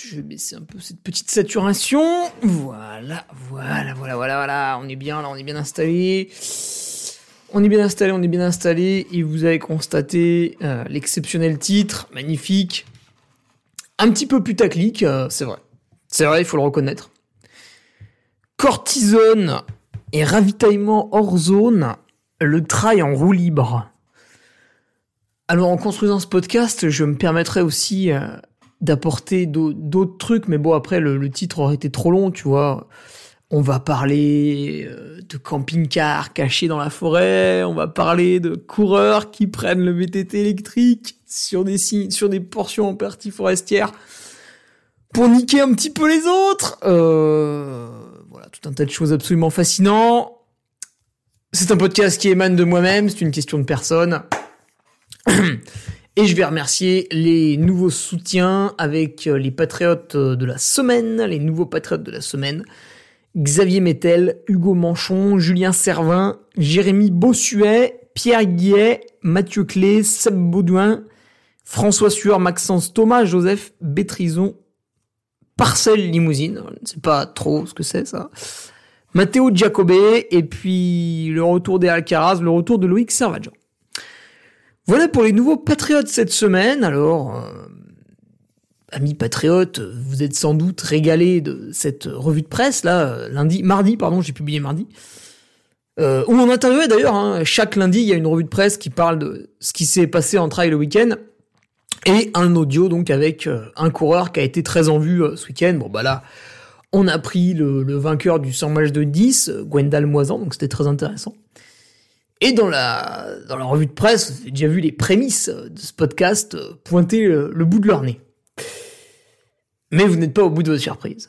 Je vais baisser un peu cette petite saturation. Voilà, voilà, voilà, voilà, voilà. On est bien là, on est bien installé. On est bien installé, on est bien installé. Et vous avez constaté euh, l'exceptionnel titre, magnifique. Un petit peu putaclic, euh, c'est vrai. C'est vrai, il faut le reconnaître. Cortisone et ravitaillement hors zone, le trail en roue libre. Alors en construisant ce podcast, je me permettrais aussi euh, d'apporter d'au- d'autres trucs, mais bon après le, titre aurait été trop long, tu vois. On va parler euh, de camping-car caché dans la forêt, on va parler de coureurs qui prennent le VTT électrique sur des sur des portions en partie forestière pour niquer un petit peu les autres. Euh, voilà, tout un tas de choses absolument fascinantes. C'est un podcast qui émane de moi-même, c'est une question de personne. Et je vais remercier les nouveaux soutiens avec euh, les patriotes euh, de la semaine, les nouveaux patriotes de la semaine. Xavier Mettel, Hugo Manchon, Julien Servin, Jérémy Bossuet, Pierre Guillet, Mathieu Clé, Seb Baudouin, François Sueur, Maxence Thomas, Joseph Bétrison, Parcelle Limousine, je ne sais pas trop ce que c'est ça, Matteo Giacobé, et puis le retour des Alcaraz, le retour de Loïc Servaggio. Voilà pour les nouveaux patriotes cette semaine. Alors, euh, amis patriotes, vous êtes sans doute régalés de cette revue de presse là, lundi, mardi, pardon, j'ai publié mardi. Euh, où on interviewait d'ailleurs, hein, chaque lundi, il y a une revue de presse qui parle de ce qui s'est passé en trail le week-end. Et un audio donc avec euh, un coureur qui a été très en vue euh, ce week-end. Bon bah là, on a pris le, le vainqueur du 100 match de 10, euh, Gwendal Moisan, donc c'était très intéressant. Et dans la, dans la revue de presse, avez déjà vu les prémices de ce podcast euh, pointer le, bout de leur nez. Mais vous n'êtes pas au bout de votre surprise.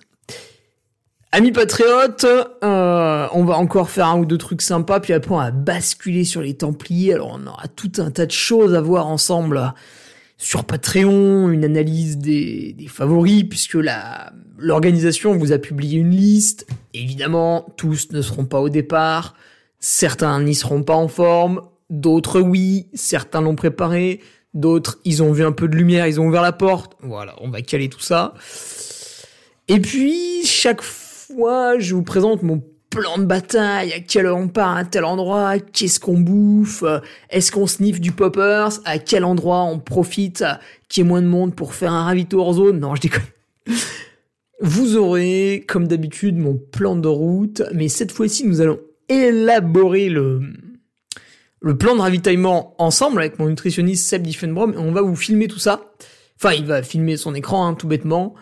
Amis patriotes, euh, on va encore faire un ou deux trucs sympas, puis après on va basculer sur les Templiers. Alors on aura tout un tas de choses à voir ensemble sur Patreon, une analyse des, des favoris, puisque la l'organisation vous a publié une liste. Évidemment, tous ne seront pas au départ. Certains n'y seront pas en forme, d'autres oui, certains l'ont préparé, d'autres ils ont vu un peu de lumière, ils ont ouvert la porte. Voilà, on va caler tout ça. Et puis, chaque fois, je vous présente mon plan de bataille, à quelle heure on part à tel endroit, qu'est-ce qu'on bouffe, est-ce qu'on sniffe du poppers, à quel endroit on profite, qu'il y ait moins de monde pour faire un ravito hors zone. Non, je déconne. Vous aurez, comme d'habitude, mon plan de route, mais cette fois-ci, nous allons élaborer le, plan de ravitaillement ensemble avec mon nutritionniste Seb Diffenbrom on va vous filmer tout ça. Enfin, il va filmer son écran, hein, tout bêtement,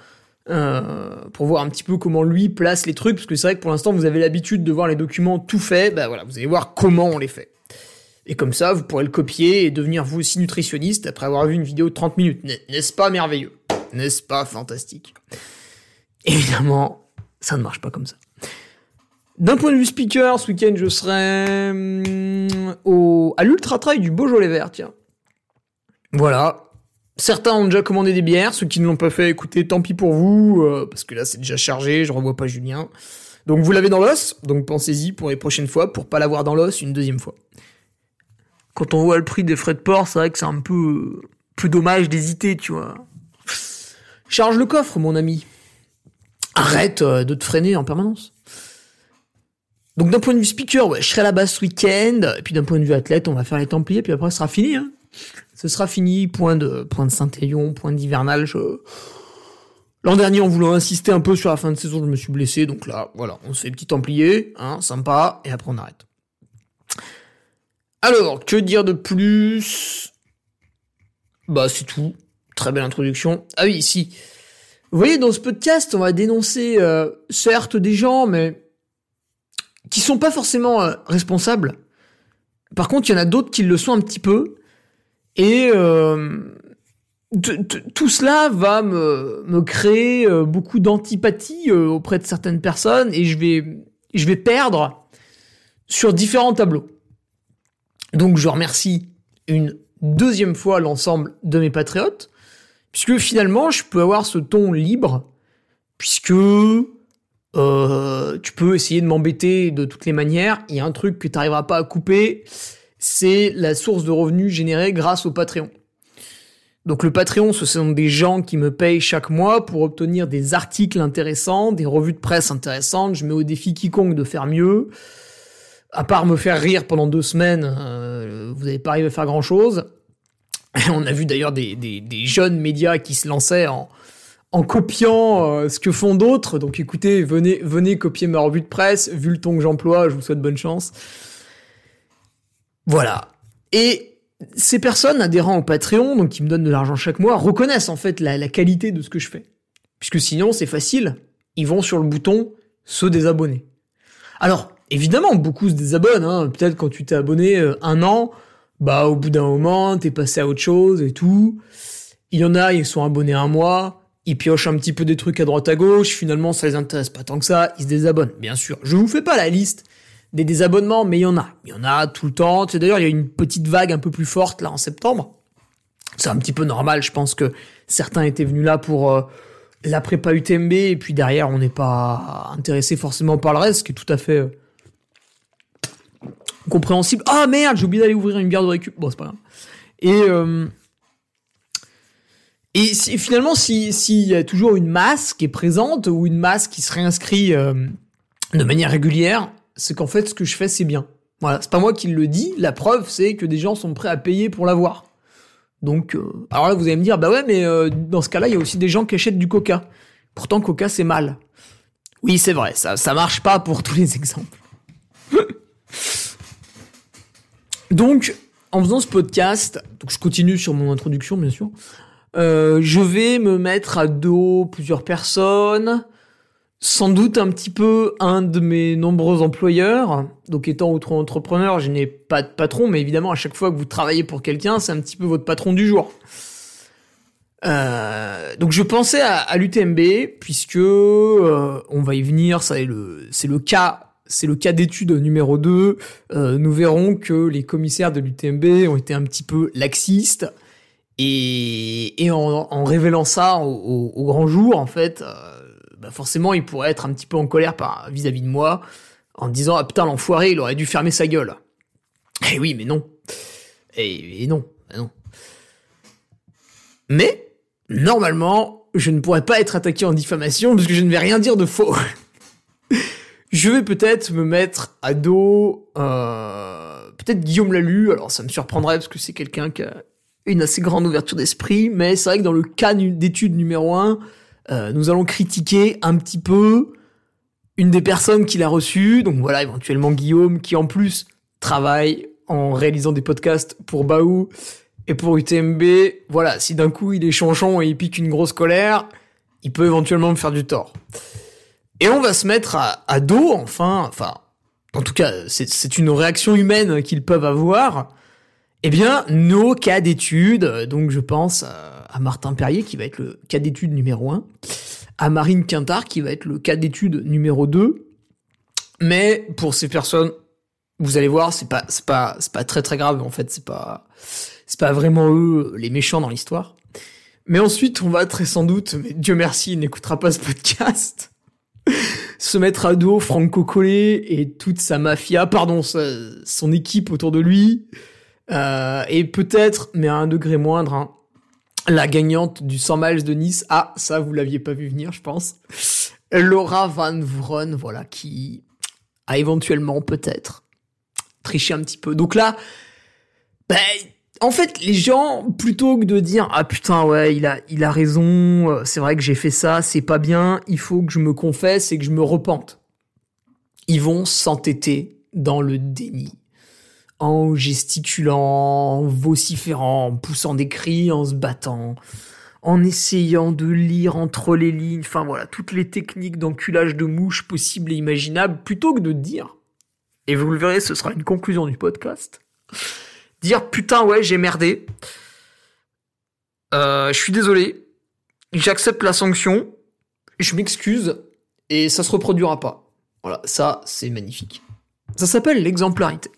euh, pour voir un petit peu comment lui place les trucs, parce que c'est vrai que pour l'instant, vous avez l'habitude de voir les documents tout faits, bah voilà, vous allez voir comment on les fait. Et comme ça, vous pourrez le copier et devenir vous aussi nutritionniste après avoir vu une vidéo de 30 minutes. N'est- N'est-ce pas merveilleux? N'est-ce pas fantastique? Évidemment, ça ne marche pas comme ça. D'un point de vue speaker, ce week-end, je serai hum, au, à l'Ultra Trail du Beaujolais Vert, tiens. Voilà. Certains ont déjà commandé des bières, ceux qui ne l'ont pas fait, écoutez, tant pis pour vous, euh, parce que là c'est déjà chargé, je revois pas Julien. Donc vous l'avez dans l'os, donc pensez-y pour les prochaines fois, pour pas l'avoir dans l'os une deuxième fois. Quand on voit le prix des frais de port, c'est vrai que c'est un peu, peu dommage d'hésiter, tu vois. Charge le coffre, mon ami. Arrête euh, de te freiner en permanence. Donc d'un point de vue speaker, ouais, je serai là-bas ce week-end. Et puis d'un point de vue athlète, on va faire les Templiers, puis après ce sera fini. Hein. Ce sera fini. Point de point de Saint-Élion, point d'hivernal. Je... L'an dernier, en voulant insister un peu sur la fin de saison, je me suis blessé. Donc là, voilà, on se fait petit Templier, hein, sympa, et après on arrête. Alors, que dire de plus? Bah c'est tout. Très belle introduction. Ah oui, si. Vous voyez, dans ce podcast, on va dénoncer, euh, certes, des gens, mais qui sont pas forcément euh, responsables. Par contre, il y en a d'autres qui le sont un petit peu. Et, euh, tout cela va me, me créer euh, beaucoup d'antipathie auprès de certaines personnes et je vais, je vais perdre sur différents tableaux. Donc je remercie une deuxième fois l'ensemble de mes patriotes, puisque finalement je peux avoir ce ton libre, puisque euh, tu peux essayer de m'embêter de toutes les manières, il y a un truc que tu n'arriveras pas à couper, c'est la source de revenus générée grâce au Patreon. Donc le Patreon, ce sont des gens qui me payent chaque mois pour obtenir des articles intéressants, des revues de presse intéressantes. Je mets au défi quiconque de faire mieux. À part me faire rire pendant deux semaines, euh, vous n'avez pas arrivé à faire grand-chose. On a vu d'ailleurs des, des, jeunes médias qui se lançaient en, en copiant euh, ce que font d'autres. Donc écoutez, venez, venez copier ma revue de presse. Vu le ton que j'emploie, je vous souhaite bonne chance. Voilà. Et ces personnes adhérant au Patreon, donc qui me donnent de l'argent chaque mois, reconnaissent en fait la, qualité de ce que je fais. Puisque sinon, c'est facile. Ils vont sur le bouton se désabonner. Alors, évidemment, beaucoup se désabonnent. Hein. Peut-être quand tu t'es abonné euh, un an, bah au bout d'un moment, t'es passé à autre chose et tout. Il y en a, ils sont abonnés un mois, ils piochent un petit peu des trucs à droite à gauche, finalement ça les intéresse pas tant que ça, ils se désabonnent. Bien sûr, je vous fais pas la liste des désabonnements, mais il y en a. Il y en a tout le temps. D'ailleurs, il y a une petite vague un peu plus forte là en septembre. C'est un petit peu normal. Je pense que certains étaient venus là pour euh, la prépa UTMB et puis derrière, on n'est pas intéressé forcément par le reste, ce qui est tout à fait euh, compréhensible. Ah merde, j'ai oublié d'aller ouvrir une bière de récup. Bon, c'est pas grave. Et euh, et finalement, s'il y a toujours une masse qui est présente ou une masse qui se réinscrit de manière régulière, c'est qu'en fait, ce que je fais, c'est bien. Voilà, c'est pas moi qui le dis. La preuve, c'est que des gens sont prêts à payer pour l'avoir. Donc, euh, alors là, vous allez me dire, bah ouais, mais euh, dans ce cas-là, il y a aussi des gens qui achètent du Coca. Pourtant, Coca, c'est mal. Oui, c'est vrai, ça, ça marche pas pour tous les exemples. donc, en faisant ce podcast, donc je continue sur mon introduction, bien sûr. Euh, je vais me mettre à dos plusieurs personnes sans doute un petit peu un de mes nombreux employeurs. Donc étant auto-entrepreneur, je n'ai pas de patron, mais évidemment à chaque fois que vous travaillez pour quelqu'un, c'est un petit peu votre patron du jour. Euh, donc je pensais à, l'UTMB puisque euh, on va y venir, le c'est le cas c'est le cas d'étude numéro 2. Euh, nous verrons que les commissaires de l'UTMB ont été un petit peu laxistes et, en, révélant ça au, grand jour en fait bah forcément, il pourrait être un petit peu en colère vis-à-vis de moi, en disant ah putain l'enfoiré, il aurait dû fermer sa gueule. Eh oui, mais non. Et, non, non. Mais normalement, je ne pourrais pas être attaqué en diffamation parce que je ne vais rien dire de faux. je vais peut-être me mettre à dos euh, peut-être Guillaume Lalu. Alors ça me surprendrait parce que c'est quelqu'un qui a une assez grande ouverture d'esprit, mais c'est vrai que dans le cas d'étude numéro 1, euh, nous allons critiquer un petit peu une des personnes qui l'a reçu. Donc voilà, éventuellement Guillaume, qui en plus travaille en réalisant des podcasts pour Baou et pour UTMB. Voilà, si d'un coup il est chanchon et il pique une grosse colère, il peut éventuellement me faire du tort. Et on va se mettre à, dos, enfin, enfin, en tout cas, c'est une réaction humaine qu'ils peuvent avoir. Eh bien, nos cas d'études, donc je pense à Martin Perrier qui va être le cas d'étude numéro 1, à Marine Quintard qui va être le cas d'étude numéro 2. Mais pour ces personnes, vous allez voir, c'est pas c'est pas c'est pas très très grave en fait, c'est pas c'est pas vraiment eux les méchants dans l'histoire. Mais ensuite, on va très sans doute, mais Dieu merci, il n'écoutera pas ce podcast, se mettre à dos Franco Collet et toute sa mafia, pardon, son équipe autour de lui, euh, et peut-être, mais à un degré moindre, hein, la gagnante du 100 miles de Nice. Ah, ça, vous l'aviez pas vu venir, je pense. Laura Van Vron, voilà, qui a éventuellement, peut-être, triché un petit peu. Donc là, ben, en fait, les gens, plutôt que de dire ah putain ouais, il a, il a raison, euh, c'est vrai que j'ai fait ça, c'est pas bien, il faut que je me confesse et que je me repente. Ils vont s'entêter dans le déni en gesticulant, en vociférant, en poussant des cris, en se battant, en essayant de lire entre les lignes, enfin voilà, toutes les techniques d'enculage de mouches possibles et imaginables, plutôt que de dire, et vous le verrez, ce sera une conclusion du podcast, dire putain ouais j'ai merdé, euh, je suis désolé, j'accepte la sanction, je m'excuse, et ça se reproduira pas. Voilà, ça, c'est magnifique. Ça s'appelle l'exemplarité.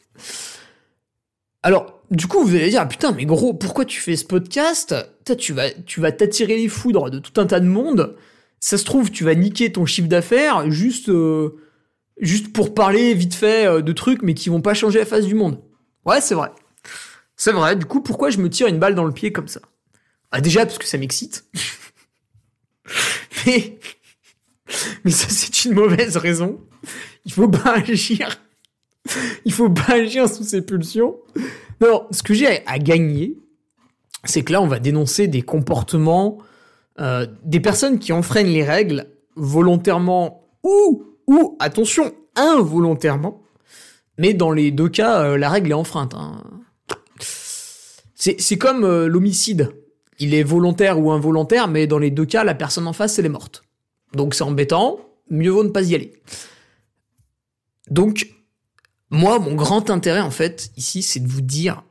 Alors, du coup, vous allez dire, ah, putain, mais gros, pourquoi tu fais ce podcast? Tu vas, tu vas t'attirer les foudres de tout un tas de monde. Ça se trouve, tu vas niquer ton chiffre d'affaires juste, euh, juste pour parler vite fait euh, de trucs, mais qui vont pas changer la face du monde. Ouais, c'est vrai. C'est vrai. Du coup, pourquoi je me tire une balle dans le pied comme ça? Ah, déjà parce que ça m'excite. mais, mais ça, c'est une mauvaise raison. Il faut pas agir. Il faut pas agir sous ses pulsions. Non, ce que j'ai à gagner, c'est que là, on va dénoncer des comportements, euh, des personnes qui enfreignent les règles volontairement ou, ou, attention, involontairement. Mais dans les deux cas, euh, la règle est enfreinte. Hein. C'est comme euh, l'homicide. Il est volontaire ou involontaire, mais dans les deux cas, la personne en face, elle est morte. Donc c'est embêtant, mieux vaut ne pas y aller. Donc, moi, mon grand intérêt, en fait, ici, c'est de vous dire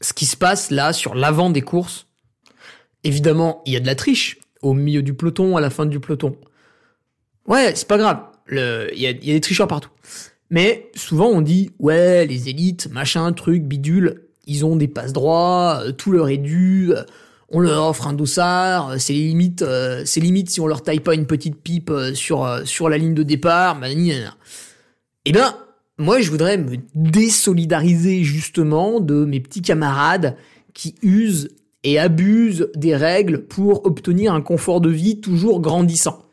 ce qui se passe là sur l'avant des courses. Évidemment, il y a de la triche au milieu du peloton, à la fin du peloton. Ouais, c'est pas grave. Il y a, des tricheurs partout. Mais souvent on dit ouais les élites machin truc bidule ils ont des passes droits euh, tout leur est dû euh, on leur offre un dossard euh, c'est limite c'est limite si on leur taille pas une petite pipe sur sur la ligne de départ bah, eh ben moi, je voudrais me désolidariser justement de mes petits camarades qui usent et abusent des règles pour obtenir un confort de vie toujours grandissant.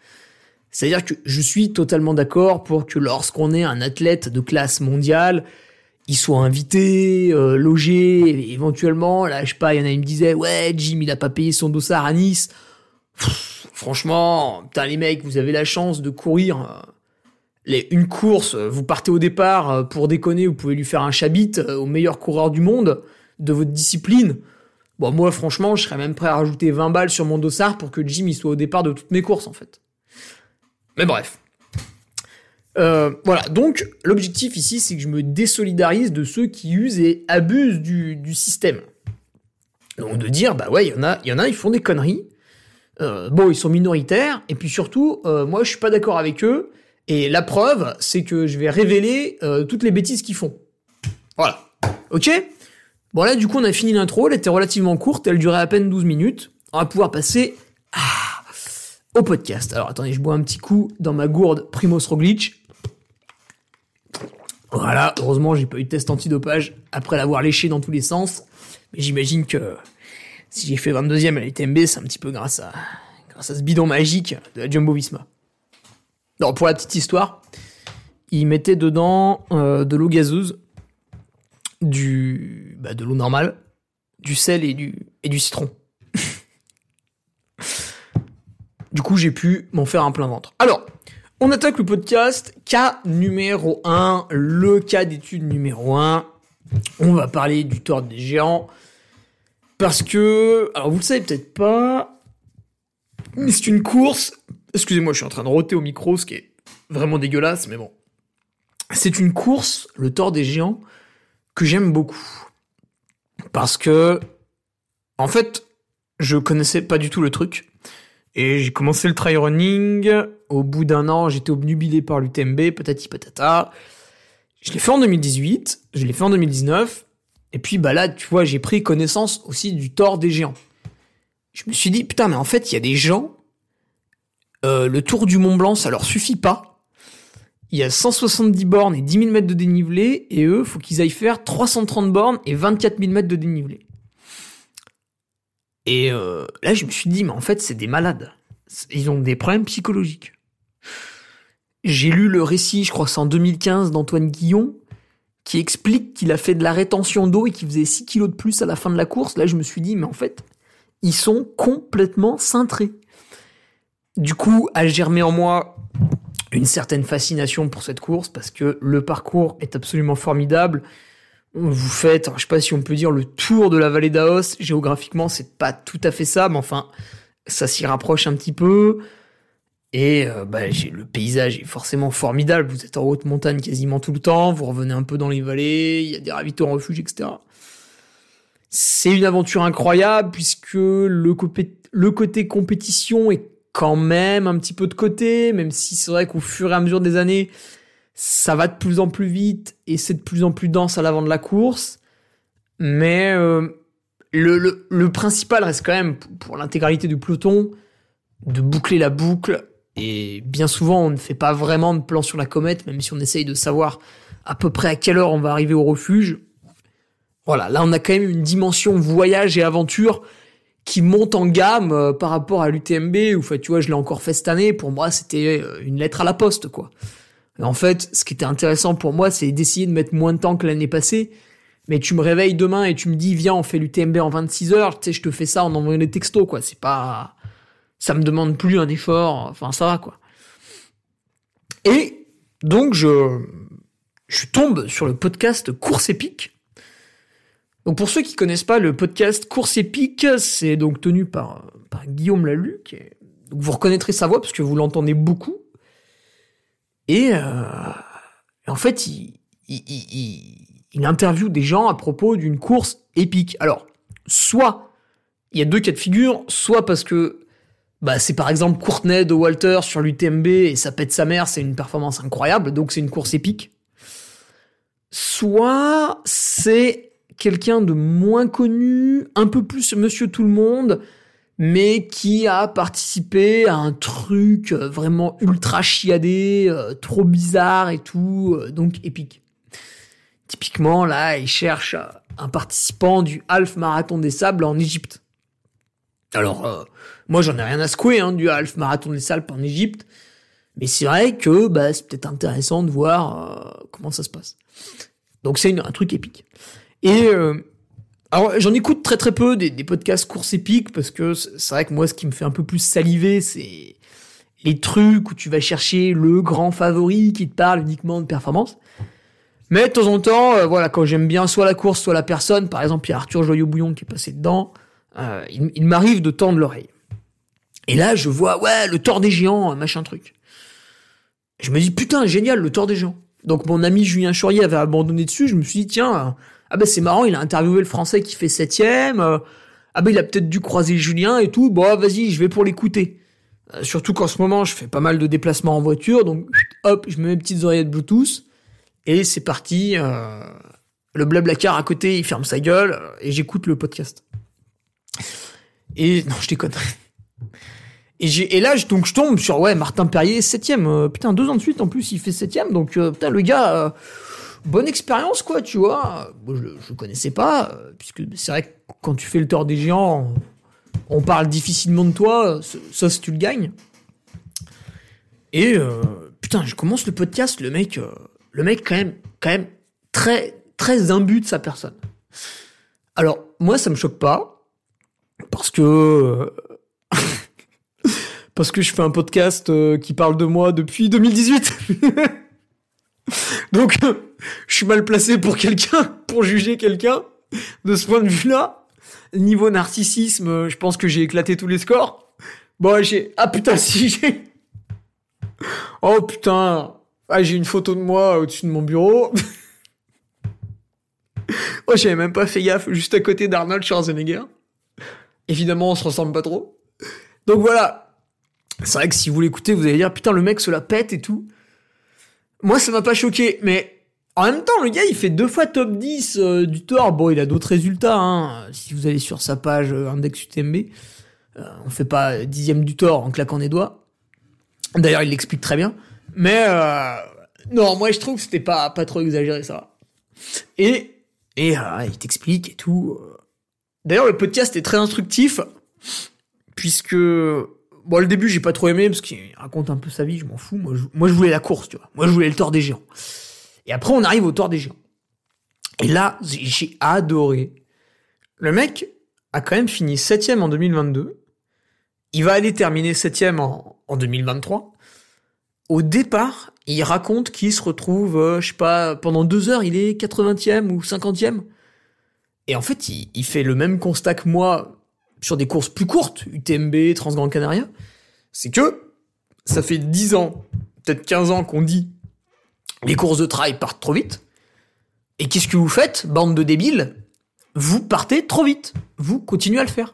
C'est-à-dire que je suis totalement d'accord pour que lorsqu'on est un athlète de classe mondiale, il soit invité, euh, logé, éventuellement, là, je sais pas, il y en a qui me disaient, ouais, Jim, il a pas payé son dossard à Nice. franchement, putain, les mecs, vous avez la chance de courir euh, une course, vous partez au départ euh, pour déconner, vous pouvez lui faire un chabit euh, au meilleur coureur du monde de votre discipline. Bon, moi, franchement, je serais même prêt à rajouter 20 balles sur mon dossard pour que Jim y soit au départ de toutes mes courses, en fait. Mais bref. Euh, voilà, donc l'objectif ici, c'est que je me désolidarise de ceux qui usent et abusent du, système. Donc de dire, bah ouais, il y en a, y en a, ils font des conneries. bon, ils sont minoritaires, et puis surtout, moi, je suis pas d'accord avec eux, et la preuve, c'est que je vais révéler euh, toutes les bêtises qu'ils font. Voilà. Ok? Bon là, du coup, on a fini l'intro. Elle était relativement courte. Elle durait à peine 12 minutes. On va pouvoir passer ah, au podcast. Alors attendez, je bois un petit coup dans ma gourde Primoz Roglic. Voilà, heureusement, j'ai pas eu de test antidopage après l'avoir léché dans tous les sens. Mais j'imagine que si j'ai fait 22ème à l'UTMB, c'est un petit peu grâce à, grâce à ce bidon magique de la Jumbo Visma. Non, pour la petite histoire, il mettait dedans euh, de l'eau gazeuse, du, bah, de l'eau normale, du sel et du, et du citron. du coup, j'ai pu m'en faire un plein ventre. Alors, on attaque le podcast. Cas numéro 1, le cas d'étude numéro 1. On va parler du tort des géants. Parce que, alors vous le savez peut-être pas, mais c'est une course Excusez-moi, je suis en train de roter au micro, ce qui est vraiment dégueulasse, mais bon. C'est une course, le Tour des Géants, que j'aime beaucoup. Parce que, en fait, je connaissais pas du tout le truc. Et j'ai commencé le trail running. Au bout d'un an, j'étais obnubilé par l'UTMB, patati patata. Je l'ai fait en 2018, je l'ai fait en 2019. Et puis, bah là, tu vois, j'ai pris connaissance aussi du tort des géants. Je me suis dit, putain, mais en fait, il y a des gens euh, le tour du Mont Blanc, ça leur suffit pas. Il y a 170 bornes et 10 000 mètres de dénivelé, et eux, faut qu'ils aillent faire 330 bornes et 24 000 mètres de dénivelé. Et euh, là, je me suis dit, mais en fait, c'est des malades. Ils ont des problèmes psychologiques. J'ai lu le récit, je crois que c'est en 2015, d'Antoine Guillon, qui explique qu'il a fait de la rétention d'eau et qu'il faisait 6 kilos de plus à la fin de la course. Là, je me suis dit, mais en fait, ils sont complètement cintrés. Du coup, a germé en moi une certaine fascination pour cette course parce que le parcours est absolument formidable. Vous faites, je sais pas si on peut dire le tour de la vallée d'Aos. Géographiquement, c'est pas tout à fait ça, mais enfin, ça s'y rapproche un petit peu. Et euh, bah, le paysage est forcément formidable. Vous êtes en haute montagne quasiment tout le temps. Vous revenez un peu dans les vallées. Il y a des ravitaux en refuge, etc. c'est une aventure incroyable puisque le, le côté compétition est quand même un petit peu de côté, même si c'est vrai qu'au fur et à mesure des années, ça va de plus en plus vite et c'est de plus en plus dense à l'avant de la course. Mais euh, le, le, principal reste quand même, pour l'intégralité du peloton, de boucler la boucle. Et bien souvent, on ne fait pas vraiment de plan sur la comète, même si on essaye de savoir à peu près à quelle heure on va arriver au refuge. Voilà, là on a quand même une dimension voyage et aventure qui monte en gamme euh, par rapport à l'UTMB, où fait, tu vois, je l'ai encore fait cette année, pour moi c'était euh, une lettre à la poste, quoi. en fait, ce qui était intéressant pour moi, c'est d'essayer de mettre moins de temps que l'année passée, mais tu me réveilles demain et tu me dis, viens, on fait l'UTMB en 26 heures, tu sais, je te fais ça en envoyant des textos, quoi. C'est pas, ça me demande plus un effort, enfin, ça va, quoi. Et, donc, je, je tombe sur le podcast Course épique, donc pour ceux qui connaissent pas le podcast Course épique, c'est donc tenu par, par Guillaume Laluc. vous reconnaîtrez sa voix parce que vous l'entendez beaucoup. Et, euh, en fait, il, interviewe des gens à propos d'une course épique. Alors, soit il y a deux cas de figure, soit parce que bah, c'est par exemple Courtenay de Walter sur l'UTMB et ça pète sa mère, c'est une performance incroyable, donc c'est une course épique. Soit c'est quelqu'un de moins connu, un peu plus monsieur tout le monde, mais qui a participé à un truc euh, vraiment ultra chiadé, euh, trop bizarre et tout, euh, donc épique. Typiquement, là, il cherche un participant du Half Marathon des Sables en Égypte. Alors, moi, j'en ai rien à secouer hein, du Half Marathon des Sables en Égypte, mais c'est vrai que bah, c'est peut-être intéressant de voir comment ça se passe. Donc, c'est un truc épique. Et euh, alors j'en écoute très très peu des, podcasts course épiques parce que c'est vrai que moi ce qui me fait un peu plus saliver c'est les trucs où tu vas chercher le grand favori qui te parle uniquement de performance. Mais de temps en temps, euh, voilà, quand j'aime bien soit la course, soit la personne, par exemple, il y a Arthur Joyeux-Bouillon qui est passé dedans, euh, il, m'arrive de tendre l'oreille. Et là, je vois, ouais, le tort des géants, machin truc. Je me dis, putain, génial, le tort des géants. Donc mon ami Julien Chaurier avait abandonné dessus, je me suis dit, tiens, ah ben c'est marrant, il a interviewé le français qui fait septième. Euh, ah ben il a peut-être dû croiser Julien et tout. Bon, vas-y, je vais pour l'écouter. Euh, surtout qu'en ce moment, je fais pas mal de déplacements en voiture, donc hop, je mets mes petites oreillettes Bluetooth et c'est parti. Euh, le blablacar à côté, il ferme sa gueule et j'écoute le podcast. Et non, je déconne. Et, là, donc je tombe sur ouais Martin Perrier septième. putain, deux ans de suite en plus, il fait septième. Donc putain, le gars bonne expérience, quoi, tu vois. Je, ne connaissais pas, euh, puisque c'est vrai que quand tu fais le tort des géants, on, parle difficilement de toi, sauf si tu le gagnes. Et euh, putain, je commence le podcast, le mec, euh, le mec quand même, quand même très, très imbu de sa personne. Alors moi, ça me choque pas parce que parce que je fais un podcast qui parle de moi depuis 2018. Donc, je suis mal placé pour quelqu'un, pour juger quelqu'un. De ce point de vue-là, niveau narcissisme, je pense que j'ai éclaté tous les scores. Bon, j'ai... Ah putain, si j'ai... Oh putain, ah, j'ai une photo de moi au-dessus de mon bureau. oh, j'avais même pas fait gaffe, juste à côté d'Arnold Schwarzenegger. Évidemment, on se ressemble pas trop. Donc voilà. C'est vrai que si vous l'écoutez, vous allez dire, putain, le mec se la pète et tout. Moi, ça m'a pas choqué, mais en même temps, le gars, il fait deux fois top 10 euh, du Thor. Bon, il a d'autres résultats. Hein. Si vous allez sur sa page euh, Index UTMB, euh, on fait pas dixième du Thor en claquant des doigts. D'ailleurs, il l'explique très bien. Mais non, moi, je trouve que c'était pas pas trop exagéré ça. Et et il t'explique et tout. D'ailleurs, le podcast est très instructif puisque Bon, le début, j'ai pas trop aimé parce qu'il raconte un peu sa vie, je m'en fous. Moi je, moi, je voulais la course, tu vois. Moi, je voulais le tort des géants. Et après, on arrive au tort des géants. Et là, j'ai adoré. Le mec a quand même fini septième en 2022. Il va aller terminer septième en, en 2023. Au départ, il raconte qu'il se retrouve, euh, je sais pas, pendant deux heures, il est 80e ou 50e. Et en fait, il, fait le même constat que moi sur des courses plus courtes, UTMB, Transgrand Canaria, c'est que ça fait 10 ans, peut-être 15 ans qu'on dit les courses de trail partent trop vite. Et qu'est-ce que vous faites, bande de débiles? Vous partez trop vite. Vous continuez à le faire.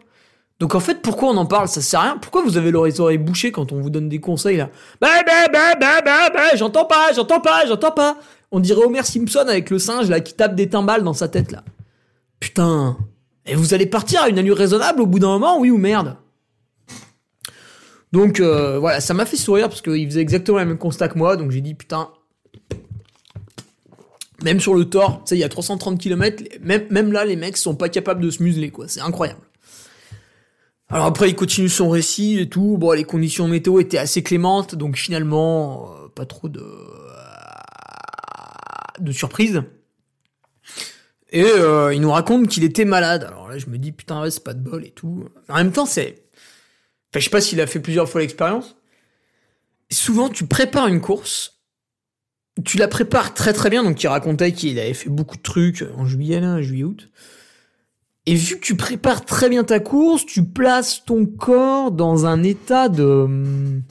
Donc en fait, pourquoi on en parle? Ça sert à rien. Pourquoi vous avez les oreilles bouchées quand on vous donne des conseils là? Bah bah bah bah bah bah, j'entends pas, j'entends pas, j'entends pas. On dirait Homer Simpson avec le singe là qui tape des timbales dans sa tête là. Putain. Et vous allez partir à une allure raisonnable au bout d'un moment, oui ou merde? Donc euh, voilà, ça m'a fait sourire parce qu'il faisait exactement le même constat que moi, donc j'ai dit putain. Même sur le tort, tu sais, il y a 330 km, même, même là, les mecs sont pas capables de se museler, quoi. C'est incroyable. Alors après, il continue son récit et tout. Bon, les conditions météo étaient assez clémentes, donc finalement, euh, pas trop de de surprise. Et euh, il nous raconte qu'il était malade. Alors là, je me dis putain, c'est pas de bol et tout. En même temps, c'est, enfin, je sais pas s'il a fait plusieurs fois l'expérience. Souvent, tu prépares une course, tu la prépares très très bien. Donc, il racontait qu'il avait fait beaucoup de trucs en juillet, là, juillet, août. Et vu que tu prépares très bien ta course, tu places ton corps dans un état de...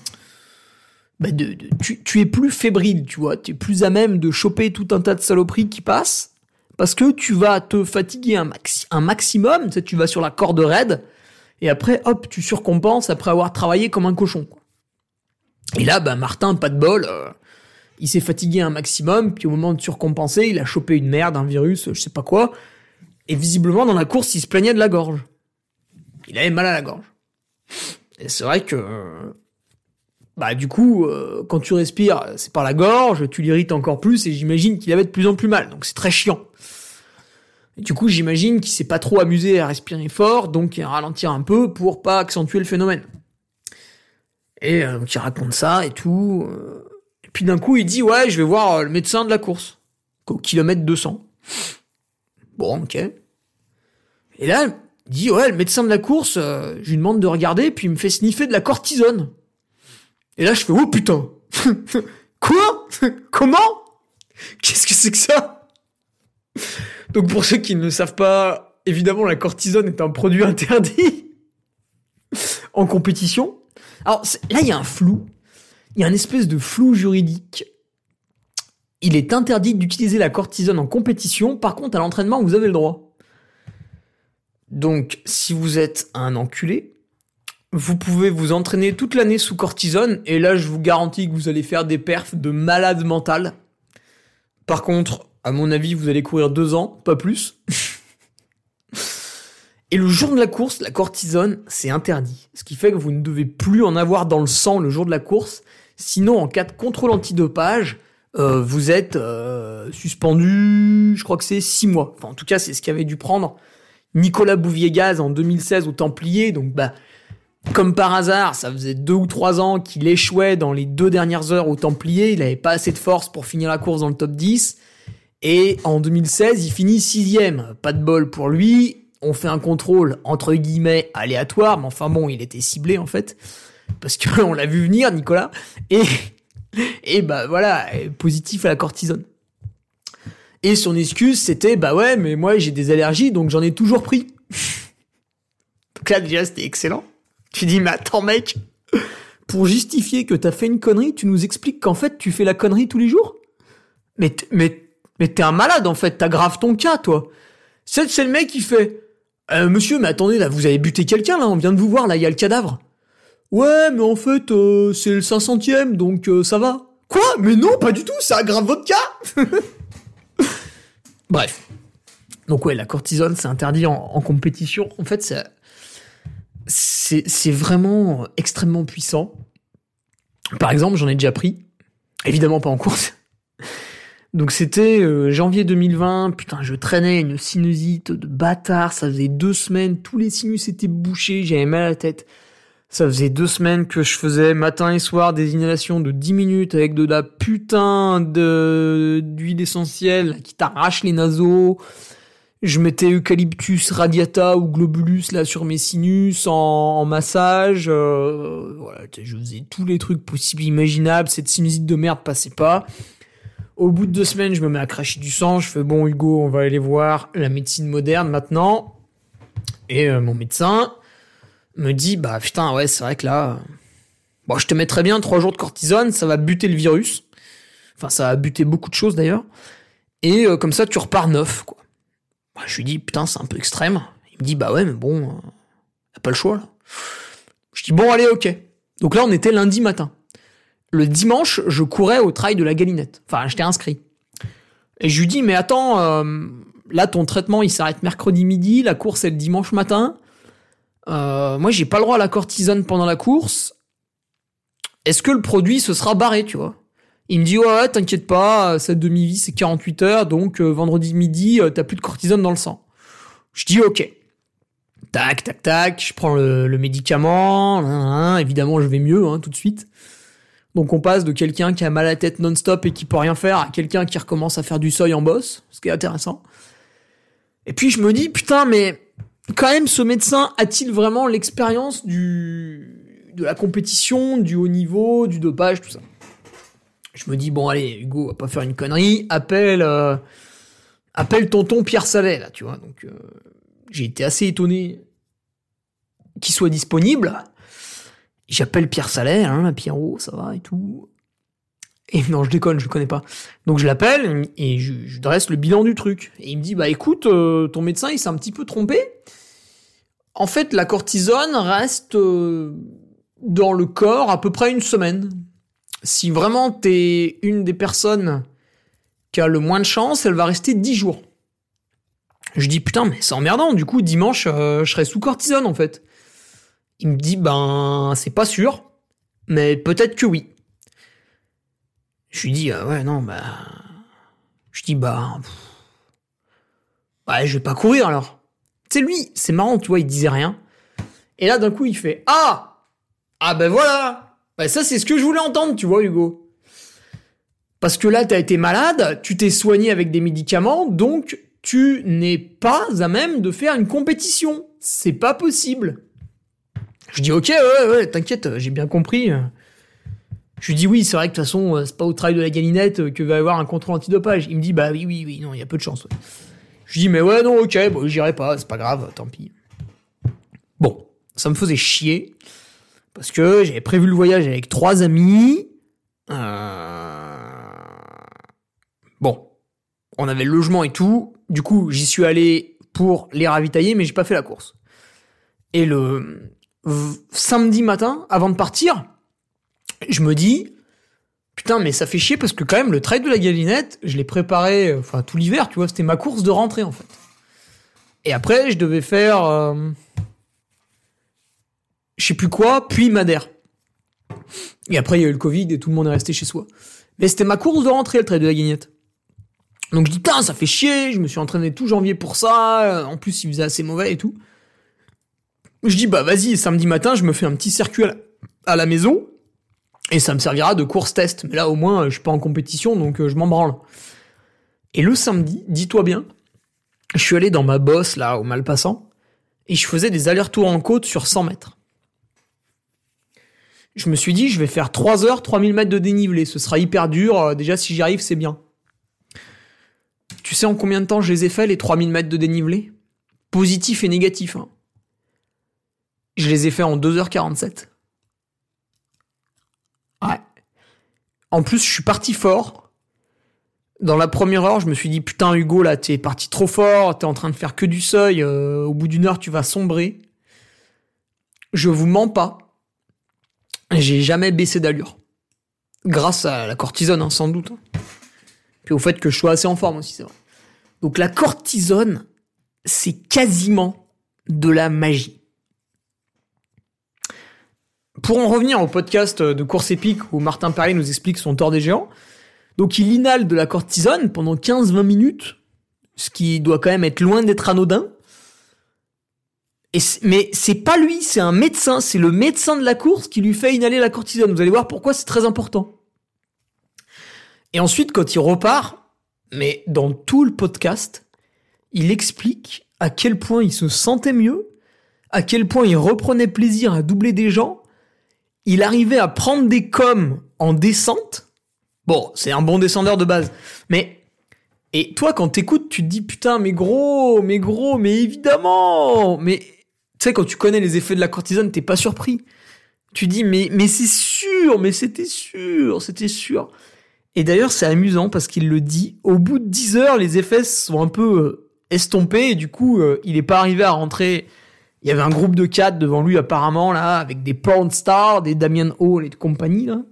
Bah de, tu, tu, es plus fébrile, tu vois, tu es plus à même de choper tout un tas de saloperies qui passent, parce que tu vas te fatiguer un, maxi, un maximum, tu, tu vas sur la corde raide, et après, hop, tu surcompenses après avoir travaillé comme un cochon. Et là, bah, Martin, pas de bol, euh, il s'est fatigué un maximum, puis au moment de surcompenser, il a chopé une merde, un virus, je sais pas quoi, et visiblement, dans la course, il se plaignait de la gorge. Il avait mal à la gorge. Et c'est vrai que, bah, du coup, euh, quand tu respires, c'est par la gorge, tu l'irrites encore plus, et j'imagine qu'il avait de plus en plus mal. Donc c'est très chiant. Et du coup, j'imagine qu'il s'est pas trop amusé à respirer fort, donc il ralentir un peu pour pas accentuer le phénomène. Et euh, donc il raconte ça et tout. Euh. Puis d'un coup, il dit ouais, je vais voir le médecin de la course, au kilomètre 200. Bon, ok. Et là, il dit, ouais, le médecin de la course, euh, je lui demande de regarder, puis il me fait sniffer de la cortisone. Et là, je fais, oh putain Quoi? Comment? Qu'est-ce que c'est que ça? Donc pour ceux qui ne savent pas, évidemment, la cortisone est un produit interdit en compétition. Alors là, il y a un flou. Il y a un espèce de flou juridique il est interdit d'utiliser la cortisone en compétition, par contre à l'entraînement vous avez le droit. Donc si vous êtes un enculé, vous pouvez vous entraîner toute l'année sous cortisone, et là je vous garantis que vous allez faire des perfs de malade mental. Par contre, à mon avis, vous allez courir deux ans, pas plus. Et le jour de la course, la cortisone, c'est interdit. Ce qui fait que vous ne devez plus en avoir dans le sang le jour de la course. Sinon, en cas de contrôle antidopage, euh, vous êtes euh, suspendu, je crois que c'est six mois. Enfin, en tout cas, c'est ce qu'avait dû prendre Nicolas Bouvier-Gaz en 2016 au Templier. Donc, bah, comme par hasard, ça faisait deux ou trois ans qu'il échouait dans les deux dernières heures au Templier. Il n'avait pas assez de force pour finir la course dans le top 10. Et en 2016, il finit sixième. Pas de bol pour lui. On fait un contrôle entre guillemets aléatoire, mais enfin bon, il était ciblé en fait parce qu'on l'a vu venir, Nicolas. Et et bah voilà, positif à la cortisone. Et son excuse, c'était bah ouais, mais moi j'ai des allergies, donc j'en ai toujours pris. donc là déjà c'était excellent. Tu dis mais attends mec, pour justifier que t'as fait une connerie, tu nous expliques qu'en fait tu fais la connerie tous les jours? Mais mais mais t'es un malade en fait, t'aggraves ton cas toi. C'est le mec qui fait euh, monsieur, mais attendez là, vous avez buté quelqu'un là, on vient de vous voir là, il y a le cadavre. Ouais, mais en fait, euh, c'est le 500ème, donc euh, ça va. Quoi? Mais non, pas du tout, ça aggrave votre cas Bref. Donc ouais, la cortisone, c'est interdit en, compétition. En fait, c'est, c'est vraiment extrêmement puissant. Par exemple, j'en ai déjà pris. Évidemment pas en course. Donc c'était euh, janvier 2020, putain, je traînais une sinusite de bâtard, ça faisait deux semaines, tous les sinus étaient bouchés, j'avais mal à la tête. Ça faisait deux semaines que je faisais matin et soir des inhalations de 10 minutes avec de la putain de d'huile essentielle qui t'arrache les naseaux. Je mettais eucalyptus radiata ou globulus là sur mes sinus en, massage. Euh, je faisais tous les trucs possibles imaginables. Cette sinusite de merde passait pas. Au bout de deux semaines, je me mets à cracher du sang. Je fais bon Hugo, on va aller voir la médecine moderne maintenant. Et euh, mon médecin, me dit bah putain ouais c'est vrai que là bon je te mettrais bien trois jours de cortisone ça va buter le virus enfin ça va buter beaucoup de choses d'ailleurs et euh, comme ça tu repars neuf quoi Je lui dis, putain, c'est un peu extrême. Il me dit, bah ouais, mais bon, euh, pas le choix, là. Je dis, bon, allez, ok. Donc là, on était lundi matin. Le dimanche, je courais au trail de la galinette. Enfin, j'étais inscrit. Et je lui dis, mais attends, euh, là, ton traitement, il s'arrête mercredi midi, la course est le dimanche matin. Euh, moi, j'ai pas le droit à la cortisone pendant la course. Est-ce que le produit se sera barré, tu vois? Il me dit, ouais, t'inquiète pas, cette demi-vie, c'est 48 heures, donc euh, vendredi midi, t'as plus de cortisone dans le sang. Je dis, ok. Tac, tac, tac, je prends le, médicament, évidemment, je vais mieux, hein, tout de suite. Donc on passe de quelqu'un qui a mal à la tête non-stop et qui peut rien faire à quelqu'un qui recommence à faire du seuil en boss, ce qui est intéressant. Et puis je me dis, putain, mais quand même, ce médecin a-t-il vraiment l'expérience du de la compétition, du haut niveau, du dopage, tout ça? Je me dis, bon allez, Hugo, va pas faire une connerie, appelle, euh, appelle tonton Pierre Salet, là, tu vois. Donc euh, j'ai été assez étonné qu'il soit disponible. J'appelle Pierre Salet, hein, Pierrot, ça va et tout. Et non, je déconne, je le connais pas. Donc je l'appelle et je, dresse le bilan du truc. Et il me dit, bah écoute, euh, ton médecin, il s'est un petit peu trompé. En fait, la cortisone reste euh, dans le corps à peu près une semaine. Si vraiment t'es une des personnes qui a le moins de chance, elle va rester 10 jours. Je dis, putain, mais c'est emmerdant. Du coup, dimanche, euh, je serai sous cortisone, en fait. Il me dit, ben, c'est pas sûr, mais peut-être que oui. Je lui dis, ah ouais, non, bah. Je dis, bah. Bah, je vais pas courir alors. Tu sais, lui, c'est marrant, tu vois, il disait rien. Et là, d'un coup, il fait, ah Ah ben voilà Bah, ça, c'est ce que je voulais entendre, tu vois, Hugo. Parce que là, t'as été malade, tu t'es soigné avec des médicaments, donc tu n'es pas à même de faire une compétition. C'est pas possible. Je dis ok, ouais, ouais, t'inquiète, j'ai bien compris. Je lui dis oui, c'est vrai que de toute façon, euh, c'est pas au travail de la galinette que va y avoir un contrôle antidopage. Il me dit bah oui, oui, oui, non, il y a peu de chance. Je lui dis mais ouais, non, ok, bon, j'irai pas, c'est pas grave, tant pis. Bon, ça me faisait chier parce que j'avais prévu le voyage avec trois amis. Euh... Bon, on avait le logement et tout. Du coup, j'y suis allé pour les ravitailler, mais j'ai pas fait la course. Et le samedi matin, avant de partir, je me dis, putain, mais ça fait chier parce que quand même, le trail de la galinette, je l'ai préparé, enfin, tout l'hiver, tu vois, c'était ma course de rentrée, en fait. Et après, je devais faire, euh, je sais plus quoi, puis Madère. Et après, il y a eu le Covid et tout le monde est resté chez soi. Mais c'était ma course de rentrée, le trail de la galinette. Donc je dis, putain, ça fait chier, je me suis entraîné tout janvier pour ça, en plus il faisait assez mauvais et tout. Je dis, bah vas-y, samedi matin, je me fais un petit circuit à la maison, et ça me servira de course test. Mais là, au moins, je suis pas en compétition, donc euh, je m'en branle. Et le samedi, dis-toi bien, je suis allé dans ma bosse, là, au Malpassant, et je faisais des allers-retours en côte sur 100 mètres. Je me suis dit, je vais faire 3 heures, 3000 mètres de dénivelé. Ce sera hyper dur. Euh, déjà, si j'y arrive, c'est bien. Tu sais en combien de temps je les ai fait, les 3000 mètres de dénivelé? Positif et négatif. Hein. Je les ai fait en 2h47. Ouais. En plus, je suis parti fort. Dans la première heure, je me suis dit, putain, Hugo, là, t'es parti trop fort, t'es en train de faire que du seuil, euh, au bout d'une heure, tu vas sombrer. Je vous mens pas. J'ai jamais baissé d'allure. Grâce à la cortisone, hein, sans doute. Puis au fait que je sois assez en forme aussi, c'est vrai. Donc la cortisone, c'est quasiment de la magie. Pour en revenir au podcast de course épique où Martin Perrier nous explique son tort des géants, donc il inhale de la cortisone pendant 15-20 minutes, ce qui doit quand même être loin d'être anodin. Mais c'est pas lui, c'est un médecin, c'est le médecin de la course qui lui fait inhaler la cortisone. Vous allez voir pourquoi c'est très important. Et ensuite, quand il repart, mais dans tout le podcast, il explique à quel point il se sentait mieux, à quel point il reprenait plaisir à doubler des gens, il arrivait à prendre des coms en descente. Bon, c'est un bon descendeur de base. Mais, et toi, quand t'écoutes, tu te dis, putain, mais gros, mais gros, mais évidemment, mais, tu sais, quand tu connais les effets de la cortisone, t'es pas surpris. Tu dis, mais, mais c'est sûr, mais c'était sûr, c'était sûr. Et d'ailleurs, c'est amusant parce qu'il le dit, au bout de 10 heures, les effets sont un peu euh, estompé et du coup, euh, il est pas arrivé à rentrer. Il y avait un groupe de quatre devant lui apparemment là, avec des porn stars, des Damien Hall et de compagnie là.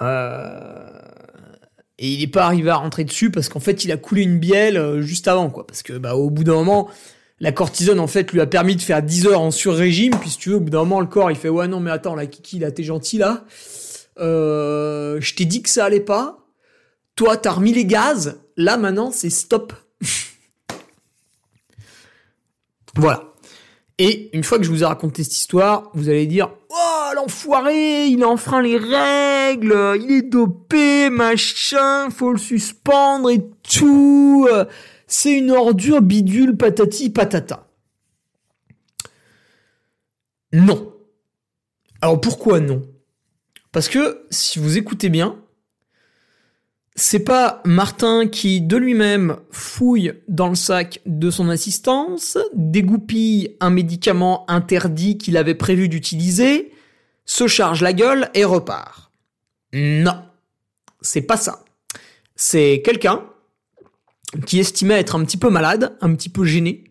Euh, et il est pas arrivé à rentrer dessus parce qu'en fait, il a coulé une bielle euh, juste avant quoi, parce que bah au bout d'un moment, la cortisone en fait lui a permis de faire 10 heures en sur-régime, puis tu veux, au bout d'un moment, le corps il fait ouais non mais attends la Kiki là t'es gentil là, euh, je t'ai dit que ça allait pas, toi t'as remis les gaz, là maintenant c'est stop. voilà. Et une fois que je vous ai raconté cette histoire, vous allez dire Oh l'enfoiré, il a enfreint les règles, il est dopé, machin, faut le suspendre et tout. C'est une ordure bidule patati patata. Non. Alors pourquoi non? Parce que si vous écoutez bien, c'est pas Martin qui, de lui-même, fouille dans le sac de son assistance, dégoupille un médicament interdit qu'il avait prévu d'utiliser, se charge la gueule et repart. Non. C'est pas ça. C'est quelqu'un qui estimait être un petit peu malade, un petit peu gêné,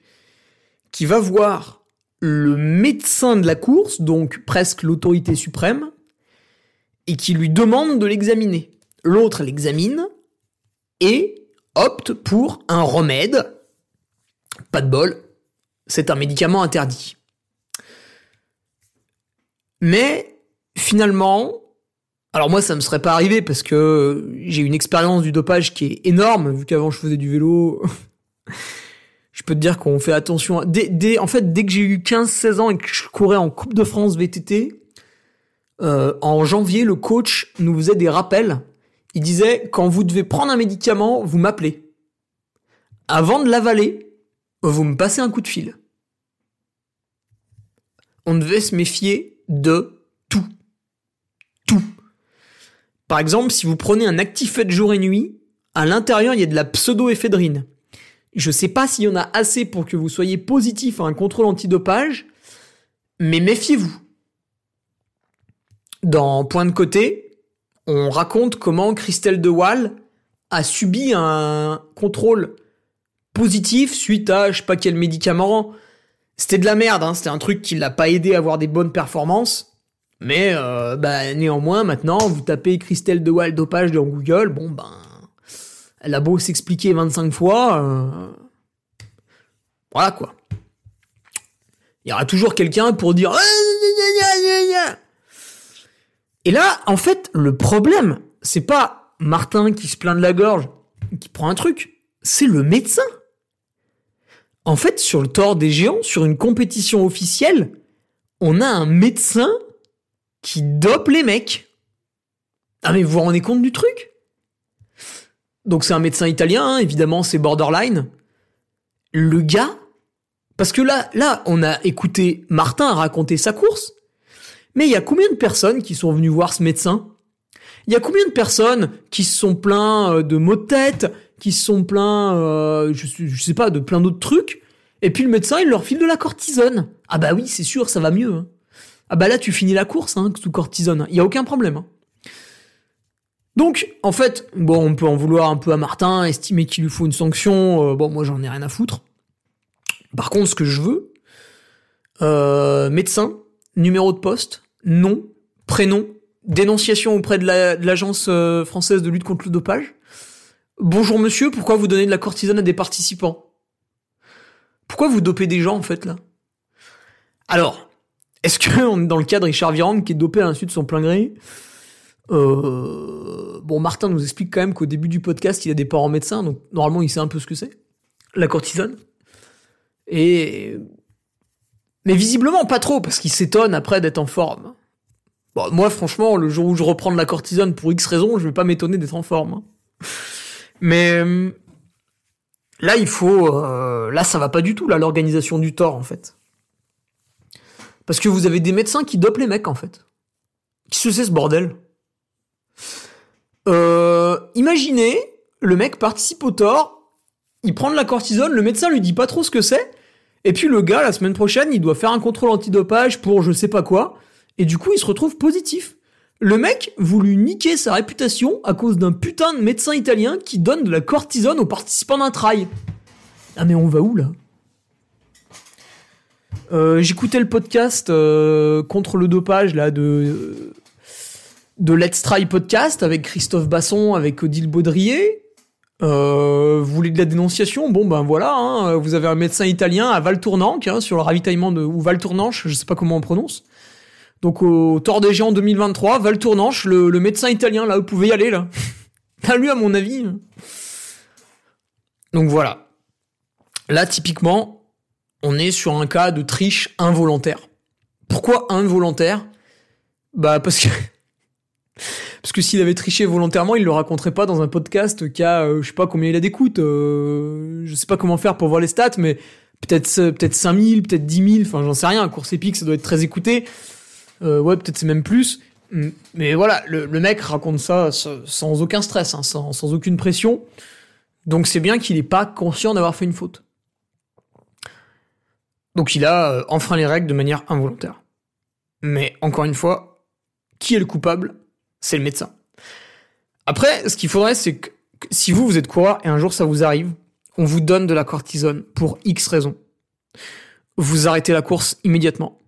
qui va voir le médecin de la course, donc presque l'autorité suprême, et qui lui demande de l'examiner l'autre l'examine et opte pour un remède. Pas de bol, c'est un médicament interdit. Mais finalement, alors moi ça me serait pas arrivé parce que j'ai une expérience du dopage qui est énorme, vu qu'avant je faisais du vélo. je peux te dire qu'on fait attention. En fait, dès que j'ai eu 15-16 ans et que je courais en Coupe de France VTT, euh, en janvier, le coach nous faisait des rappels il disait quand vous devez prendre un médicament, vous m'appelez. Avant de l'avaler, vous me passez un coup de fil. On devait se méfier de tout. Tout. Par exemple, si vous prenez un actifet jour et nuit, à l'intérieur, il y a de la pseudoéphédrine. Je sais pas s'il y en a assez pour que vous soyez positif à un contrôle antidopage, mais méfiez-vous. Dans Point de côté, on raconte comment Christelle De Waal a subi un contrôle positif suite à je sais pas quel médicament. C'était de la merde, hein. c'était un truc qui l'a pas aidé à avoir des bonnes performances. Mais euh, bah, néanmoins, maintenant, vous tapez Christelle De Waal dopage dans Google, bon ben, elle a beau s'expliquer 25 fois, euh, voilà quoi. Il y aura toujours quelqu'un pour dire et là, en fait, le problème, c'est pas Martin qui se plaint de la gorge, qui prend un truc, c'est le médecin. En fait, sur le tort des géants, sur une compétition officielle, on a un médecin qui dope les mecs. Ah mais vous vous rendez compte du truc? Donc c'est un médecin italien, hein, évidemment c'est borderline. Le gars, parce que là, là, on a écouté Martin raconter sa course. Mais il y a combien de personnes qui sont venues voir ce médecin? Il y a combien de personnes qui se sont plaints euh, de maux de tête, qui se sont plaints, euh, je, sais pas, de plein d'autres trucs, et puis le médecin, il leur file de la cortisone. Ah bah oui, c'est sûr, ça va mieux. Hein. Ah bah là, tu finis la course hein, sous cortisone. Il y a aucun problème. Hein. Donc, en fait, bon, on peut en vouloir un peu à Martin, estimer qu'il lui faut une sanction. Euh, bon, moi, j'en ai rien à foutre. Par contre, ce que je veux, euh, médecin, numéro de poste, nom, prénom, dénonciation auprès de l'agence euh, française de lutte contre le dopage. Bonjour monsieur, pourquoi vous donnez de la cortisone à des participants? Pourquoi vous dopez des gens en fait là? Alors, est-ce que on est dans le cas de Richard Virenque qui est dopé à l'insu de son plein gré? Euh... Bon, Martin nous explique quand même qu'au début du podcast, il a des parents médecins, donc normalement il sait un peu ce que c'est. La cortisone. Et mais visiblement pas trop, parce qu'il s'étonne après d'être en forme. Bon, moi, franchement, le jour où je reprends de la cortisone pour X raisons, je vais pas m'étonner d'être en forme. Hein. Mais euh, là, il faut... Euh, là, ça va pas du tout, là, l'organisation du tort, en fait. Parce que vous avez des médecins qui dopent les mecs, en fait. Qui se sait ce bordel euh, Imaginez, le mec participe au tort, il prend de la cortisone, le médecin lui dit pas trop ce que c'est, et puis le gars, la semaine prochaine, il doit faire un contrôle antidopage pour je sais pas quoi. Et du coup, il se retrouve positif. Le mec voulu niquer sa réputation à cause d'un putain de médecin italien qui donne de la cortisone aux participants d'un trail. Ah mais on va où là? Euh, J'écoutais le podcast euh, contre le dopage là de de Let's Try podcast avec Christophe Basson, avec Odile Baudrier. Euh, vous voulez de la dénonciation? Bon ben voilà, hein, vous avez un médecin italien à Valtournanche hein, sur le ravitaillement de ou Valtournanche, je sais pas comment on prononce. Donc au Tour des Géants 2023, Valtournanche, le, le médecin italien là, vous pouvez y aller là. Pas lui à mon avis. Donc voilà. Là typiquement, on est sur un cas de triche involontaire. Pourquoi involontaire? Bah parce que parce que s'il avait triché volontairement, il le raconterait pas dans un podcast qui a, euh, je sais pas combien il a d'écoute. Euh, je sais pas comment faire pour voir les stats, mais peut-être peut-être 5000, peut-être 10 000, enfin j'en sais rien. Course épique, ça doit être très écouté. Euh, ouais, peut-être c'est même plus. Mais voilà, le, mec raconte ça sans aucun stress, hein, sans, sans aucune pression. Donc c'est bien qu'il n'est pas conscient d'avoir fait une faute. Donc il a euh, enfreint les règles de manière involontaire. Mais encore une fois, qui est le coupable? C'est le médecin. Après, ce qu'il faudrait, c'est que si vous, vous êtes coureur et un jour ça vous arrive, on vous donne de la cortisone pour X raisons. Vous arrêtez la course immédiatement.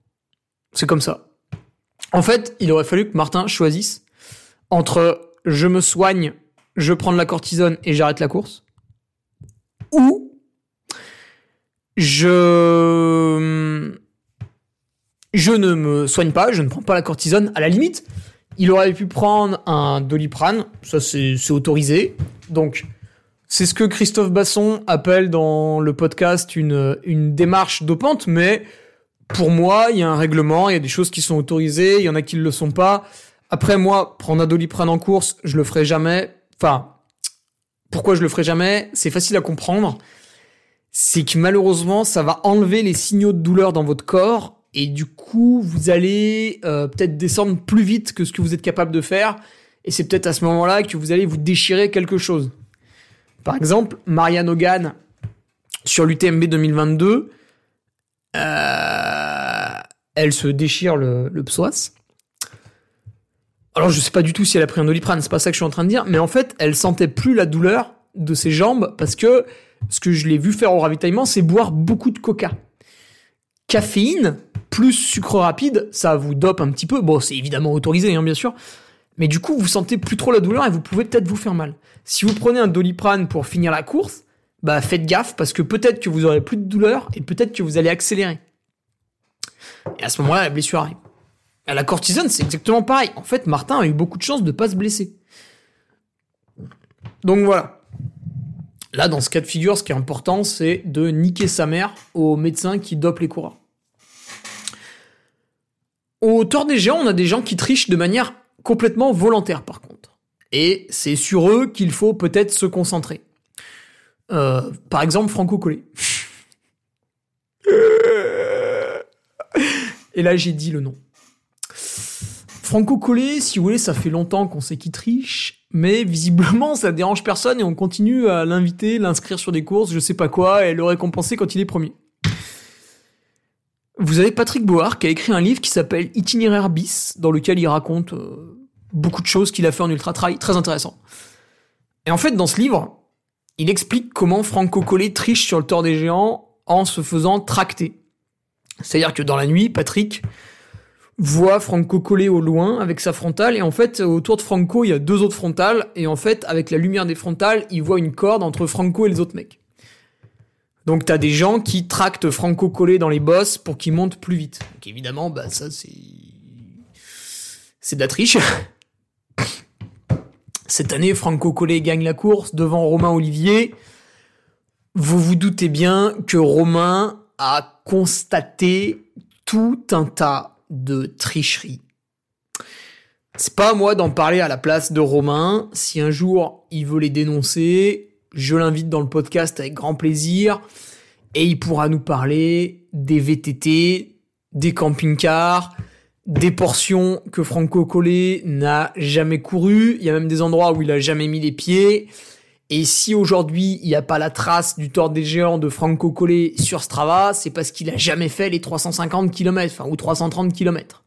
C'est comme ça. En fait, il aurait fallu que Martin choisisse entre je me soigne, je prends de la cortisone et j'arrête la course, ou je je ne me soigne pas, je ne prends pas la cortisone. À la limite, il aurait pu prendre un doliprane, ça c'est autorisé. Donc, c'est ce que Christophe Basson appelle dans le podcast une, une démarche dopante, mais pour moi, il y a un règlement, il y a des choses qui sont autorisées, il y en a qui ne le sont pas. Après, moi, prendre un doliprane en course, je le ferai jamais. Enfin, pourquoi je le ferai jamais? C'est facile à comprendre. C'est que malheureusement, ça va enlever les signaux de douleur dans votre corps et du coup vous allez euh, peut-être descendre plus vite que ce que vous êtes capable de faire et c'est peut-être à ce moment-là que vous allez vous déchirer quelque chose. Par exemple, Marianne Hogan sur l'UTMB 2022, euh, elle se déchire le, le psoas. Alors je sais pas du tout si elle a pris un doliprane, c'est pas ça que je suis en train de dire, mais en fait elle sentait plus la douleur de ses jambes parce que ce que je l'ai vu faire au ravitaillement, c'est boire beaucoup de coca. Caféine, plus sucre rapide, ça vous dope un petit peu. Bon, c'est évidemment autorisé, hein, bien sûr. Mais du coup, vous sentez plus trop la douleur et vous pouvez peut-être vous faire mal. Si vous prenez un doliprane pour finir la course, bah faites gaffe parce que peut-être que vous aurez plus de douleur et peut-être que vous allez accélérer. Et à ce moment-là, la blessure arrive. À la cortisone, c'est exactement pareil. En fait, Martin a eu beaucoup de chance de ne pas se blesser. Donc voilà. Là, dans ce cas de figure, ce qui est important, c'est de niquer sa mère aux médecins qui dopent les coureurs. Au Tour des Géants, on a des gens qui trichent de manière complètement volontaire, par contre. Et c'est sur eux qu'il faut peut-être se concentrer. Euh, par exemple, Franco Collet. Et là, j'ai dit le nom. Franco Collet, si vous voulez, ça fait longtemps qu'on sait qu'il triche, mais visiblement, ça dérange personne et on continue à l'inviter, l'inscrire sur des courses, je sais pas quoi, et le récompenser quand il est premier. Vous avez Patrick Board qui a écrit un livre qui s'appelle Itinéraire bis, dans lequel il raconte euh, beaucoup de choses qu'il a fait en ultra trail, très intéressant. Et en fait, dans ce livre, il explique comment Franco Collet triche sur le Tour des Géants en se faisant tracter. C'est-à-dire que dans la nuit, Patrick voit Franco Collet au loin avec sa frontale et en fait autour de Franco il y a deux autres frontales et en fait avec la lumière des frontales il voit une corde entre Franco et les autres mecs. Donc t'as des gens qui tractent Franco Collet dans les bosses pour qu'il monte plus vite. Évidemment, bah ça c'est c'est de la triche. Cette année, Franco Collet gagne la course devant Romain Olivier. Vous vous doutez bien que Romain a constaté tout un tas de tricheries. C'est pas à moi d'en parler à la place de Romain. Si un jour il veut les dénoncer, je l'invite dans le podcast avec grand plaisir et il pourra nous parler des VTT, des camping-cars, des portions que Franco Collet n'a jamais couru. Il y a même des endroits où il a jamais mis les pieds. Et si aujourd'hui il n'y a pas la trace du tort des géants de Franco Collet sur Strava, c'est parce qu'il a jamais fait les 350 km, enfin, ou 330 km.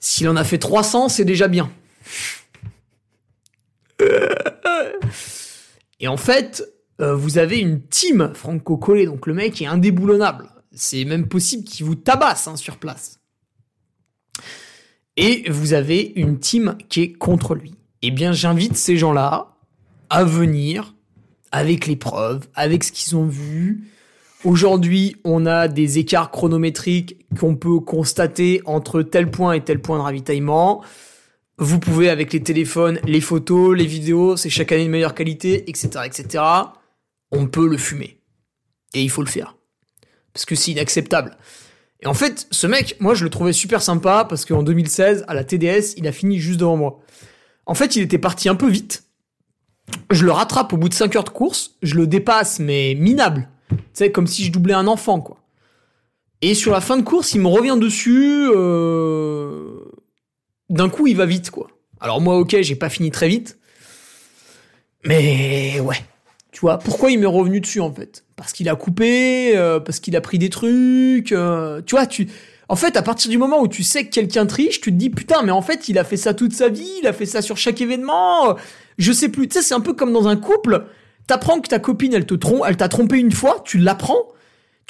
S'il en a fait 300, c'est déjà bien. Et en fait, euh, vous avez une team Franco Collet, donc le mec est indéboulonnable. C'est même possible qu'il vous tabasse hein, sur place. Et vous avez une team qui est contre lui. Eh bien, j'invite ces gens-là à venir avec les preuves, avec ce qu'ils ont vu. Aujourd'hui, on a des écarts chronométriques qu'on peut constater entre tel point et tel point de ravitaillement. Vous pouvez, avec les téléphones, les photos, les vidéos, c'est chaque année de meilleure qualité, etc., etc. On peut le fumer. Et il faut le faire. Parce que c'est inacceptable. Et en fait, ce mec, moi, je le trouvais super sympa parce qu'en 2016, à la TDS, il a fini juste devant moi. En fait, il était parti un peu vite. Je le rattrape au bout de 5 heures de course, je le dépasse, mais minable. Tu sais, comme si je doublais un enfant, quoi. Et sur la fin de course, il me revient dessus. Euh... D'un coup, il va vite, quoi. Alors moi, ok, j'ai pas fini très vite. Mais ouais. Tu vois, pourquoi il m'est revenu dessus, en fait? Parce qu'il a coupé, euh, parce qu'il a pris des trucs. Euh, tu vois, tu... En fait, à partir du moment où tu sais que quelqu'un triche, tu te dis, putain, mais en fait, il a fait ça toute sa vie, il a fait ça sur chaque événement. Je sais plus. Tu sais, c'est un peu comme dans un couple. T'apprends que ta copine, elle te trompe, elle t'a trompé une fois, tu l'apprends.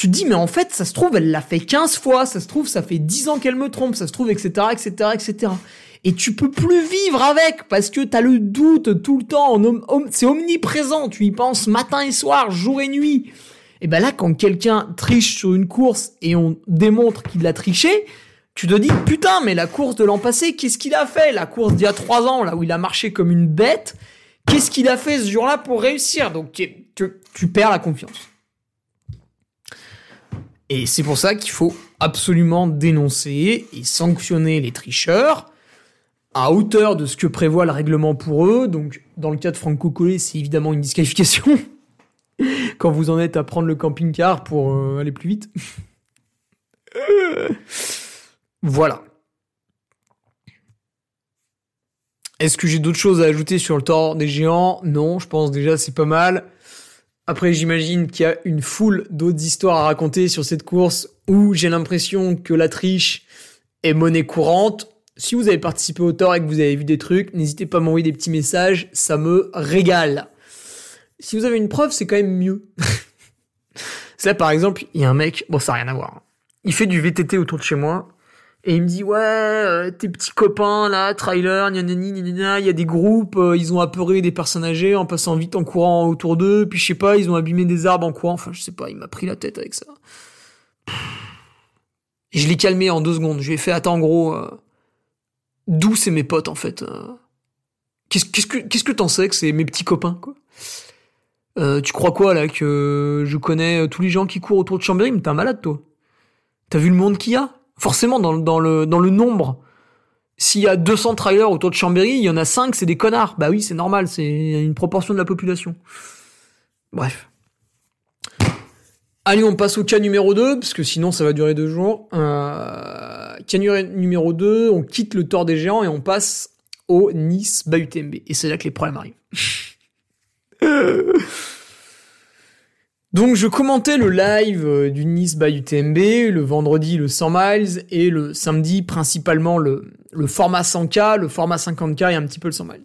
Tu dis, mais en fait, ça se trouve, elle l'a fait 15 fois, ça se trouve, ça fait 10 ans qu'elle me trompe, ça se trouve, etc., etc., etc. Et tu peux plus vivre avec, parce que t'as le doute tout le temps, c'est omniprésent, tu y penses matin et soir, jour et nuit. Et ben là, quand quelqu'un triche sur une course et on démontre qu'il l'a triché, tu te dis, putain, mais la course de l'an passé, qu'est-ce qu'il a fait? La course d'il y a 3 ans, là où il a marché comme une bête, Qu'est-ce qu'il a fait ce jour-là pour réussir? Donc tu, perds la confiance. Et c'est pour ça qu'il faut absolument dénoncer et sanctionner les tricheurs à hauteur de ce que prévoit le règlement pour eux. Donc dans le cas de Franco Collet, c'est évidemment une disqualification quand vous en êtes à prendre le camping-car pour euh, aller plus vite. voilà. Est-ce que j'ai d'autres choses à ajouter sur le tort des géants? Non, je pense déjà c'est pas mal. Après, j'imagine qu'il y a une foule d'autres histoires à raconter sur cette course où j'ai l'impression que la triche est monnaie courante. Si vous avez participé au tort et que vous avez vu des trucs, n'hésitez pas à m'envoyer des petits messages, ça me régale. Si vous avez une preuve, c'est quand même mieux. ça, par exemple, il y a un mec, bon, ça n'a rien à voir. Il fait du VTT autour de chez moi. Et il me dit ouais, euh, tes petits copains là, trailer, il y a des groupes, euh, ils ont apeuré des personnes âgées en passant vite en courant autour d'eux, puis je sais pas, ils ont abîmé des arbres en courant, enfin je sais pas, il m'a pris la tête avec ça. Et je l'ai calmé en deux secondes, je lui ai fait attends en gros, euh, d'où c'est mes potes en fait Qu'est-ce qu'est-ce que qu'est-ce que t'en sais que c'est mes petits copains quoi? Tu crois quoi là que je connais tous les gens qui courent autour de Chambéry, mais t'es un malade toi. T'as vu le monde qu'il y a? Forcément dans, le, dans le nombre. S'il y a 200 trailers autour de Chambéry, il y en a 5, c'est des connards. Bah oui, c'est normal, c'est une proportion de la population. Bref. Allez, on passe au cas numéro 2, parce que sinon ça va durer deux jours. Euh, cas numéro 2, on quitte le tort des géants et on passe au Nice UTMB. Et c'est là que les problèmes arrivent. Donc je commentais le live euh, du Nice by UTMB, le vendredi le 100 miles et le samedi principalement le, format 100K, le format 50K et un petit peu le 100 miles.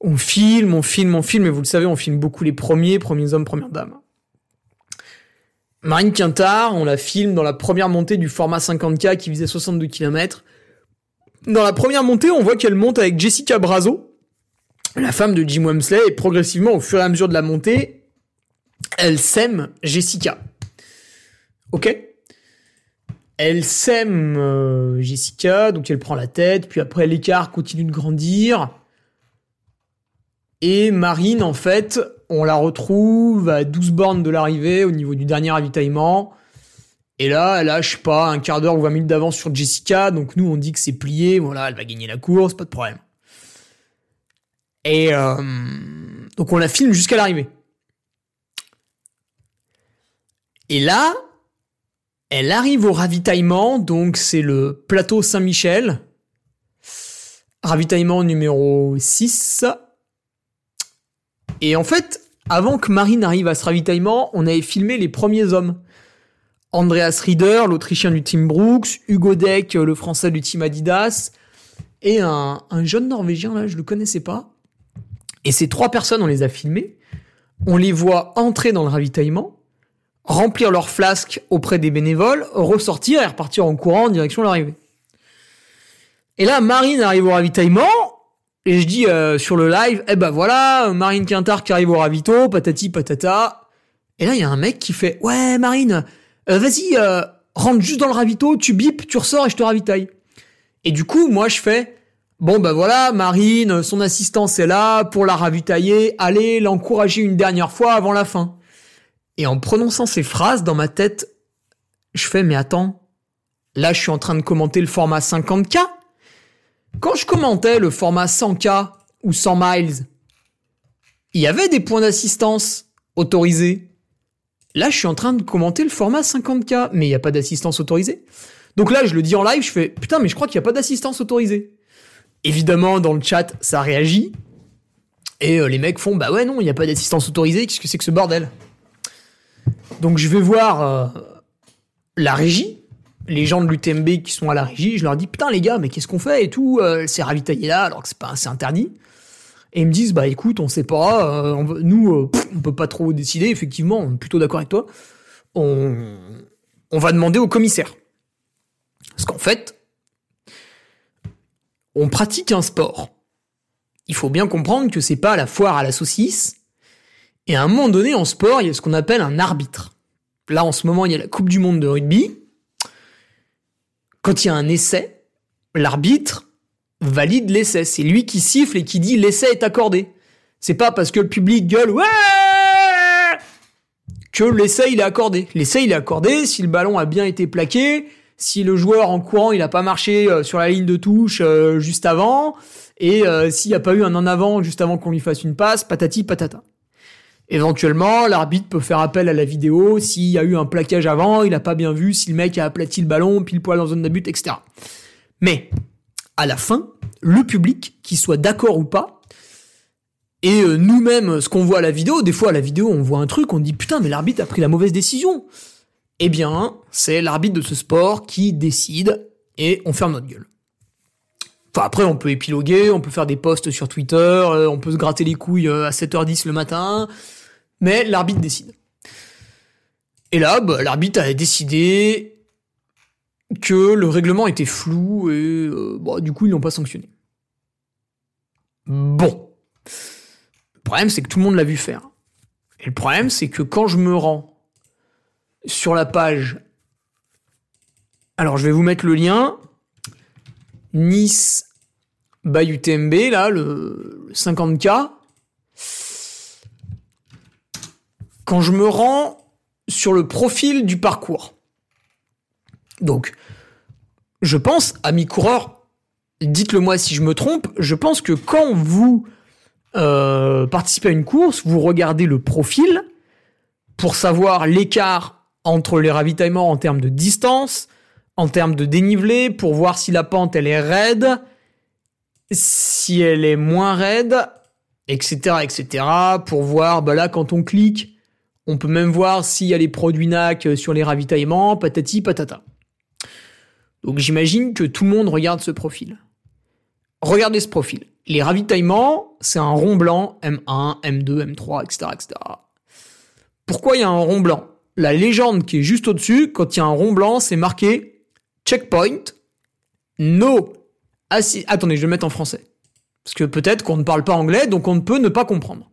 On filme, on filme, on filme, et vous le savez, on filme beaucoup les premiers, premiers hommes, premières dames. Marine Quintard, on la filme dans la première montée du format 50K qui visait 62 km. Dans la première montée, on voit qu'elle monte avec Jessica Brazo, la femme de Jim Wemsley, et progressivement, au fur et à mesure de la montée, elle sème Jessica. Ok? Elle sème euh, Jessica, donc elle prend la tête, puis après l'écart continue de grandir. Et Marine, en fait, on la retrouve à 12 bornes de l'arrivée au niveau du dernier ravitaillement. Et là, elle a, je sais pas, un quart d'heure ou 20 minutes d'avance sur Jessica. Donc nous, on dit que c'est plié. Voilà, elle va gagner la course, pas de problème. Et euh, donc on la filme jusqu'à l'arrivée. Et là, elle arrive au ravitaillement, donc c'est le plateau Saint-Michel. Ravitaillement numéro 6. Et en fait, avant que Marine arrive à ce ravitaillement, on avait filmé les premiers hommes. Andreas Rieder, l'Autrichien du team Brooks, Hugo Deck, le Français du team Adidas, et un, un jeune Norvégien, là, je le connaissais pas. Et ces trois personnes, on les a filmées. on les voit entrer dans le ravitaillement, remplir leurs flasques auprès des bénévoles, ressortir et repartir en courant en direction de l'arrivée. Et là, Marine arrive au ravitaillement, et je dis euh, sur le live, eh ben voilà, Marine Quintard qui arrive au ravito, patati patata. Et là, il y a un mec qui fait, ouais, Marine, euh, vas-y, euh, rentre juste dans le ravito, tu bipes, tu ressors et je te ravitaille. Et du coup, moi, je fais, bon ben voilà, Marine, son assistance est là pour la ravitailler, allez l'encourager une dernière fois avant la fin. Et en prononçant ces phrases dans ma tête, je fais, mais attends, là, je suis en train de commenter le format 50K quand je commentais le format 100K ou 100 miles, il y avait des points d'assistance autorisés. Là, je suis en train de commenter le format 50K, mais il n'y a pas d'assistance autorisée. Donc là, je le dis en live, je fais putain, mais je crois qu'il n'y a pas d'assistance autorisée. Évidemment, dans le chat, ça réagit. Et euh, les mecs font bah ouais, non, il n'y a pas d'assistance autorisée, qu'est-ce que c'est que ce bordel? Donc je vais voir euh, la régie, les gens de l'UTMB qui sont à la régie, je leur dis putain les gars, mais qu'est-ce qu'on fait et tout, euh, c'est ravitaillé là alors que c'est pas c'est interdit. Et ils me disent bah écoute, on sait pas, euh, nous euh, on peut pas trop décider, effectivement, on est plutôt d'accord avec toi. On on va demander au commissaire. Parce qu'en fait, on pratique un sport. Il faut bien comprendre que c'est pas la foire à la saucisse. Et à un moment donné, en sport, il y a ce qu'on appelle un arbitre. Là, en ce moment, il y a la Coupe du Monde de rugby quand il y a un essai, l'arbitre valide l'essai. C'est lui qui siffle et qui dit l'essai est accordé. C'est pas parce que le public gueule ouais que l'essai il est accordé. L'essai il est accordé si le ballon a bien été plaqué, si le joueur en courant il a pas marché euh, sur la ligne de touche euh, juste avant et euh, s'il n'y a pas eu un en avant juste avant qu'on lui fasse une passe, patati patata. Éventuellement, l'arbitre peut faire appel à la vidéo s'il y a eu un plaquage avant, il n'a pas bien vu, si le mec a aplati le ballon, pile poil dans zone but, etc. Mais, à la fin, le public, qu'il soit d'accord ou pas, et euh, nous-mêmes, ce qu'on voit à la vidéo, des fois à la vidéo, on voit un truc, on dit putain, mais l'arbitre a pris la mauvaise décision. Eh bien, c'est l'arbitre de ce sport qui décide et on ferme notre gueule. Enfin, après, on peut épiloguer, on peut faire des posts sur Twitter, euh, on peut se gratter les couilles euh, à 7h10 le matin, mais l'arbitre décide. Et là, bah, l'arbitre a décidé que le règlement était flou et euh, bah, du coup ils l'ont pas sanctionné. Bon. Le problème c'est que tout le monde l'a vu faire. Et le problème c'est que quand je me rends sur la page... Alors je vais vous mettre le lien. Nice by UTMB, là, le 50K. Quand je me rends sur le profil du parcours. Donc, je pense, amis coureurs, dites-le moi si je me trompe, je pense que quand vous euh, participez à une course, vous regardez le profil pour savoir l'écart entre les ravitaillements en termes de distance, en termes de dénivelé, pour voir si la pente elle est raide, si elle est moins raide, etc., etc., pour voir, bah là, quand on clique, on peut même voir s'il y a les produits NAC sur les ravitaillements, patati patata. Donc j'imagine que tout le monde regarde ce profil. Regardez ce profil. Les ravitaillements, c'est un rond blanc M1, M2, M3, etc., etc. Pourquoi il y a un rond blanc? La légende qui est juste au-dessus, quand il y a un rond blanc, c'est marqué checkpoint, no. Attendez, je vais le mettre en français. Parce que peut-être qu'on ne parle pas anglais, donc on ne peut ne pas comprendre.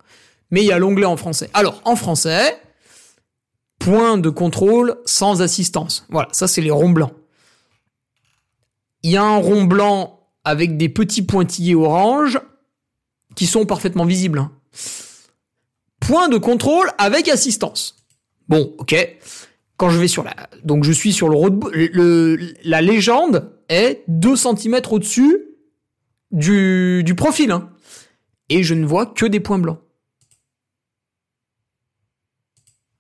Mais il y a l'onglet en français. Alors, en français, point de contrôle sans assistance. Voilà, ça c'est les ronds blancs. Il y a un rond blanc avec des petits pointillés orange qui sont parfaitement visibles. Hein. Point de contrôle avec assistance. Bon, ok. Quand je vais sur la... Donc je suis sur le road... La légende est 2 cm au-dessus du, du profil. Hein. Et je ne vois que des points blancs.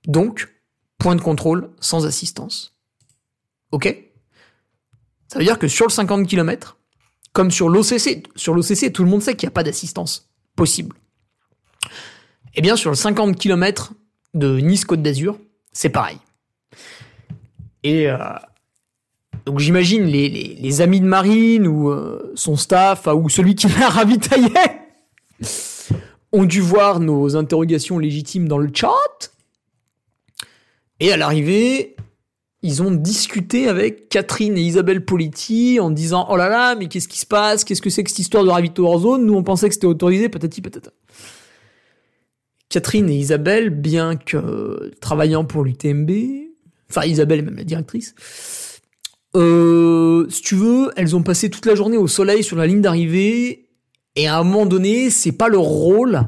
Donc, point de contrôle sans assistance. Ok? Ça veut dire que sur le 50 km, comme sur l'OCC, sur l'OCC, tout le monde sait qu'il n'y a pas d'assistance possible. Eh bien, sur le 50 km de Nice-Côte d'Azur, c'est pareil. Et euh, donc j'imagine les, amis de Marine ou euh, son staff ou celui qui l'a ravitaillé ont dû voir nos interrogations légitimes dans le chat. Et à l'arrivée, ils ont discuté avec Catherine et Isabelle Politi en disant Oh là là, mais qu'est-ce qui se passe? Qu'est-ce que c'est que cette histoire de ravito hors Nous, on pensait que c'était autorisé, patati patata. Catherine et Isabelle, bien que travaillant pour l'UTMB, enfin Isabelle est même la directrice, euh, si tu veux, elles ont passé toute la journée au soleil sur la ligne d'arrivée, et à un moment donné, c'est pas leur rôle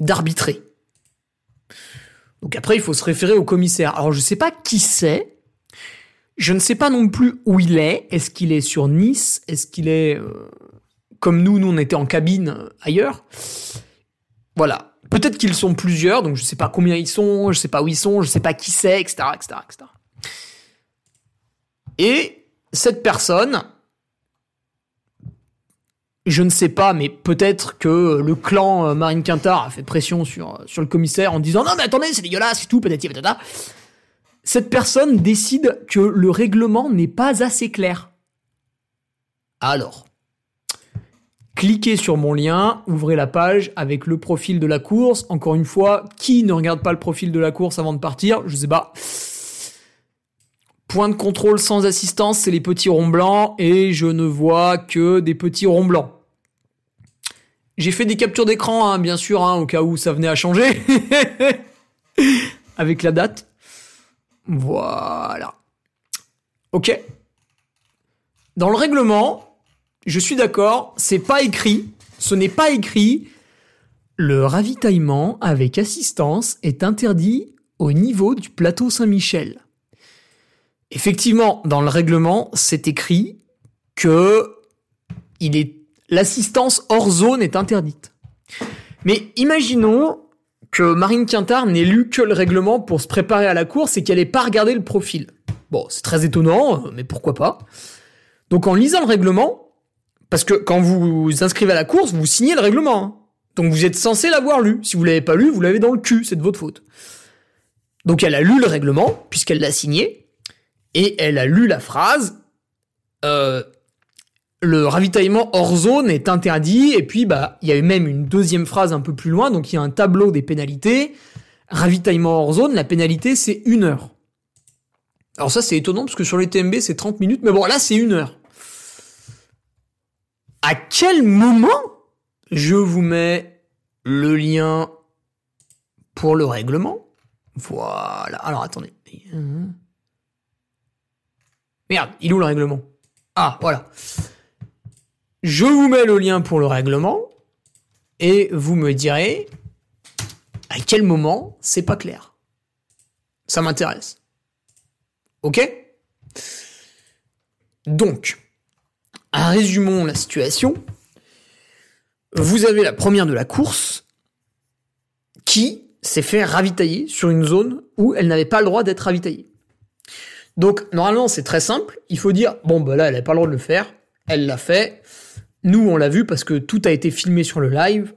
d'arbitrer. Donc après, il faut se référer au commissaire. Alors je sais pas qui c'est, je ne sais pas non plus où il est. Est-ce qu'il est sur Nice? Est-ce qu'il est euh, comme nous Nous, on était en cabine euh, ailleurs? Voilà. Peut-être qu'ils sont plusieurs, donc je sais pas combien ils sont, je sais pas où ils sont, je sais pas qui c'est, etc., etc., etc. Et cette personne, je ne sais pas, mais peut-être que le clan euh, Marine Quintard a fait pression sur, sur le commissaire en disant non mais attendez, c'est dégueulasse, c'est tout, patati patata. Cette personne décide que le règlement n'est pas assez clair. Alors, cliquez sur mon lien, ouvrez la page avec le profil de la course. Encore une fois, qui ne regarde pas le profil de la course avant de partir? Je sais pas. Point de contrôle sans assistance, c'est les petits ronds blancs et je ne vois que des petits ronds blancs. J'ai fait des captures d'écran, hein, bien sûr, hein, au cas où ça venait à changer. Avec la date. Voilà. Ok. Dans le règlement, je suis d'accord, c'est pas écrit, ce n'est pas écrit. Le ravitaillement avec assistance est interdit au niveau du plateau Saint-Michel. Effectivement, dans le règlement, c'est écrit que il est l'assistance hors zone est interdite. Mais imaginons que Marine Quintard n'ait lu que le règlement pour se préparer à la course et qu'elle n'ait pas regardé le profil. Bon, c'est très étonnant, mais pourquoi pas. Donc en lisant le règlement, parce que quand vous vous inscrivez à la course, vous signez le règlement. Hein. Donc vous êtes censé l'avoir lu. Si vous l'avez pas lu, vous l'avez dans le cul, c'est de votre faute. Donc elle a lu le règlement, puisqu'elle l'a signé, et elle a lu la phrase euh, le ravitaillement hors zone est interdit, et puis bah il y a eu même une deuxième phrase un peu plus loin, donc il y a un tableau des pénalités. Ravitaillement hors zone, la pénalité c'est une heure. Alors ça c'est étonnant parce que sur les TMB c'est 30 minutes, mais bon là c'est une heure. À quel moment je vous mets le lien pour le règlement? Voilà. Alors attendez. Merde, il est où le règlement? Ah, voilà. Je vous mets le lien pour le règlement et vous me direz à quel moment c'est pas clair. Ça m'intéresse. Ok? Donc, résumons la situation. Vous avez la première de la course qui s'est fait ravitailler sur une zone où elle n'avait pas le droit d'être ravitaillée. Donc, normalement, c'est très simple. Il faut dire, bon, bah là, elle n'a pas le droit de le faire. Elle l'a fait. Nous, on l'a vu parce que tout a été filmé sur le live.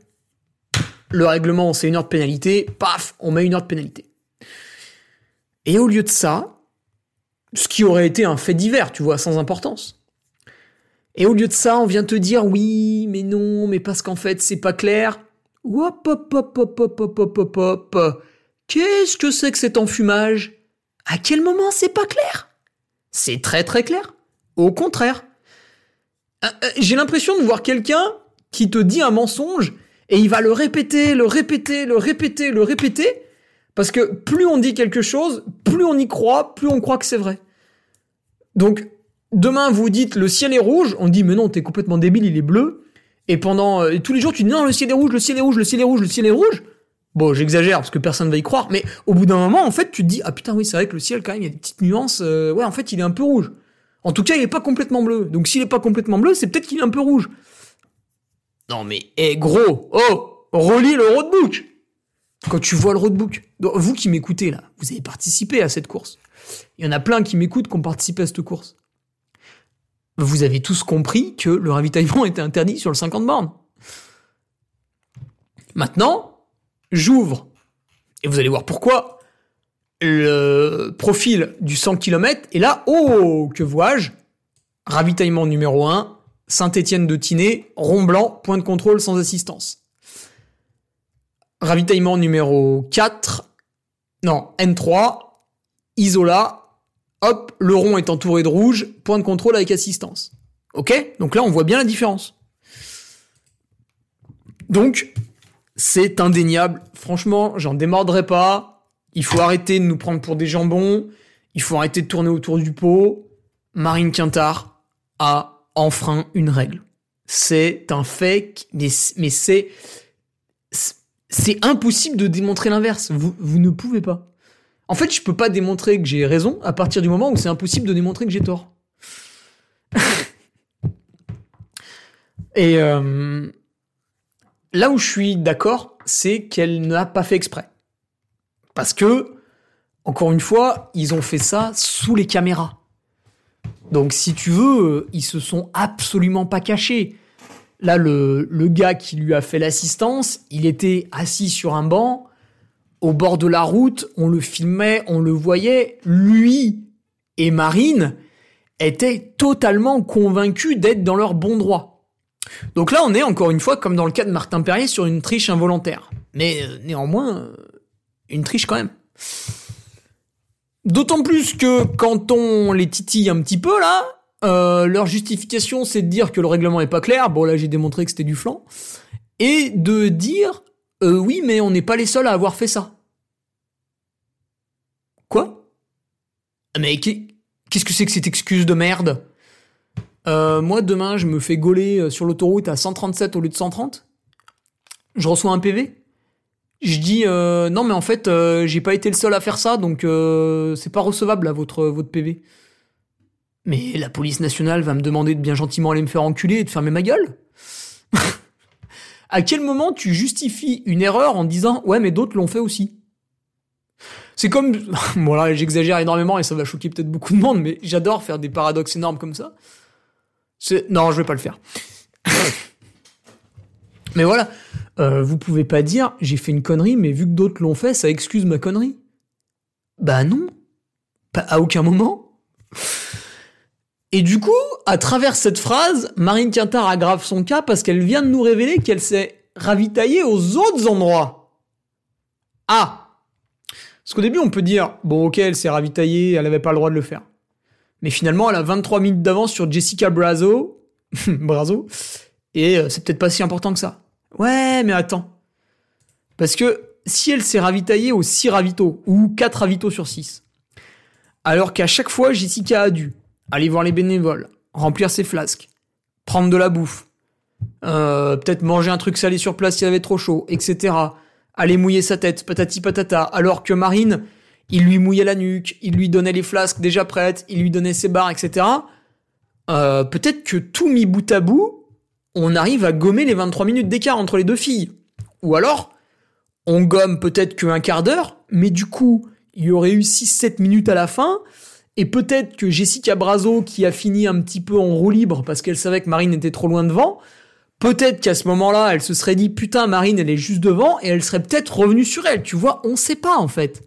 Le règlement, c'est une heure de pénalité. Paf, on met une heure de pénalité. Et au lieu de ça, ce qui aurait été un fait divers, tu vois, sans importance. Et au lieu de ça, on vient te dire oui, mais non, mais parce qu'en fait, c'est pas clair. Hop, hop, hop, hop, hop, hop, hop, hop. Qu'est-ce que c'est que cet enfumage? À quel moment c'est pas clair? C'est très très clair. Au contraire, euh, euh, j'ai l'impression de voir quelqu'un qui te dit un mensonge et il va le répéter, le répéter, le répéter, le répéter, parce que plus on dit quelque chose, plus on y croit, plus on croit que c'est vrai. Donc, demain vous dites le ciel est rouge, on dit mais non, t'es complètement débile, il est bleu, et pendant euh, tous les jours tu dis non, le ciel est rouge, le ciel est rouge, le ciel est rouge, le ciel est rouge. Bon, j'exagère parce que personne va y croire, mais au bout d'un moment, en fait, tu te dis ah putain oui, c'est vrai que le ciel quand même, il y a des petites nuances, ouais, en fait, il est un peu rouge. En tout cas, il est pas complètement bleu. Donc s'il est pas complètement bleu, c'est peut-être qu'il est un peu rouge. Non mais, eh gros, oh, relis le roadbook. Quand tu vois le roadbook, vous qui m'écoutez là, vous avez participé à cette course. Il y en a plein qui m'écoutent qui ont participé à cette course. Vous avez tous compris que le ravitaillement était interdit sur le 50 bornes. Maintenant, j'ouvre. Et vous allez voir pourquoi le profil du 100 km, et là, oh, que vois-je? Ravitaillement numéro 1, Saint-Étienne de Tinée, rond blanc, point de contrôle sans assistance. ravitaillement numéro 4, non, N3, Isola, hop, le rond est entouré de rouge, point de contrôle avec assistance. Ok? Donc là, on voit bien la différence. Donc, c'est indéniable. Franchement, j'en démordrai pas. Il faut arrêter de nous prendre pour des jambons. Il faut arrêter de tourner autour du pot. Marine Quintard a enfreint une règle. C'est un fake, mais, c'est, c'est impossible de démontrer l'inverse. Vous, vous ne pouvez pas. En fait, je peux pas démontrer que j'ai raison à partir du moment où c'est impossible de démontrer que j'ai tort. Et euh, là où je suis d'accord, c'est qu'elle n'a pas fait exprès. Parce que, encore une fois, ils ont fait ça sous les caméras. Donc si tu veux, ils se sont absolument pas cachés. Là, le, le gars qui lui a fait l'assistance, il était assis sur un banc, au bord de la route, on le filmait, on le voyait, lui et Marine étaient totalement convaincus d'être dans leur bon droit. Donc là, on est encore une fois, comme dans le cas de Martin Perrier, sur une triche involontaire. Mais euh, néanmoins, euh, une triche quand même. D'autant plus que quand on les titille un petit peu là, euh, leur justification c'est de dire que le règlement est pas clair. Bon là j'ai démontré que c'était du flanc. Et de dire euh, oui, mais on n'est pas les seuls à avoir fait ça. Quoi? Mais qu'est-ce que c'est que cette excuse de merde? Euh, Moi, demain, je me fais gauler sur l'autoroute à 137 au lieu de 130. Je reçois un PV. Je dis euh, non, mais en fait, euh, j'ai pas été le seul à faire ça, donc euh, c'est pas recevable à votre votre PV. Mais la police nationale va me demander de bien gentiment aller me faire enculer et de fermer ma gueule. à quel moment tu justifies une erreur en disant ouais mais d'autres l'ont fait aussi? C'est comme bon j'exagère énormément et ça va choquer peut-être beaucoup de monde mais j'adore faire des paradoxes énormes comme ça. Non, je vais pas le faire. mais voilà, euh, vous pouvez pas dire j'ai fait une connerie mais vu que d'autres l'ont fait, ça excuse ma connerie. Bah non. Pas à aucun moment. Et du coup, à travers cette phrase, Marine Quintard aggrave son cas parce qu'elle vient de nous révéler qu'elle s'est ravitaillée aux autres endroits. Ah Parce qu'au début, on peut dire, bon ok, elle s'est ravitaillée, elle n'avait pas le droit de le faire. Mais finalement, elle a 23 minutes d'avance sur Jessica Brazo, Brazo, et euh, c'est peut-être pas si important que ça. Ouais, mais attends. Parce que si elle s'est ravitaillée aux 6 ravitaux, ou 4 ravitaux sur 6, alors qu'à chaque fois, Jessica a dû aller voir les bénévoles, remplir ses flasques, prendre de la bouffe, euh, peut-être manger un truc salé sur place s'il avait trop chaud, etc. Aller mouiller sa tête, patati patata, alors que Marine, il lui mouillait la nuque, il lui donnait les flasques déjà prêtes, il lui donnait ses barres, etc. Euh, peut-être que tout mis bout à bout, on arrive à gommer les 23 minutes d'écart entre les deux filles. Ou alors, on gomme peut-être qu'un quart d'heure, mais du coup, il y aurait eu 6-7 minutes à la fin, et peut-être que Jessica Brazo, qui a fini un petit peu en roue libre parce qu'elle savait que Marine était trop loin devant, peut-être qu'à ce moment-là, elle se serait dit putain, Marine, elle est juste devant, et elle serait peut-être revenue sur elle. Tu vois, on sait pas en fait.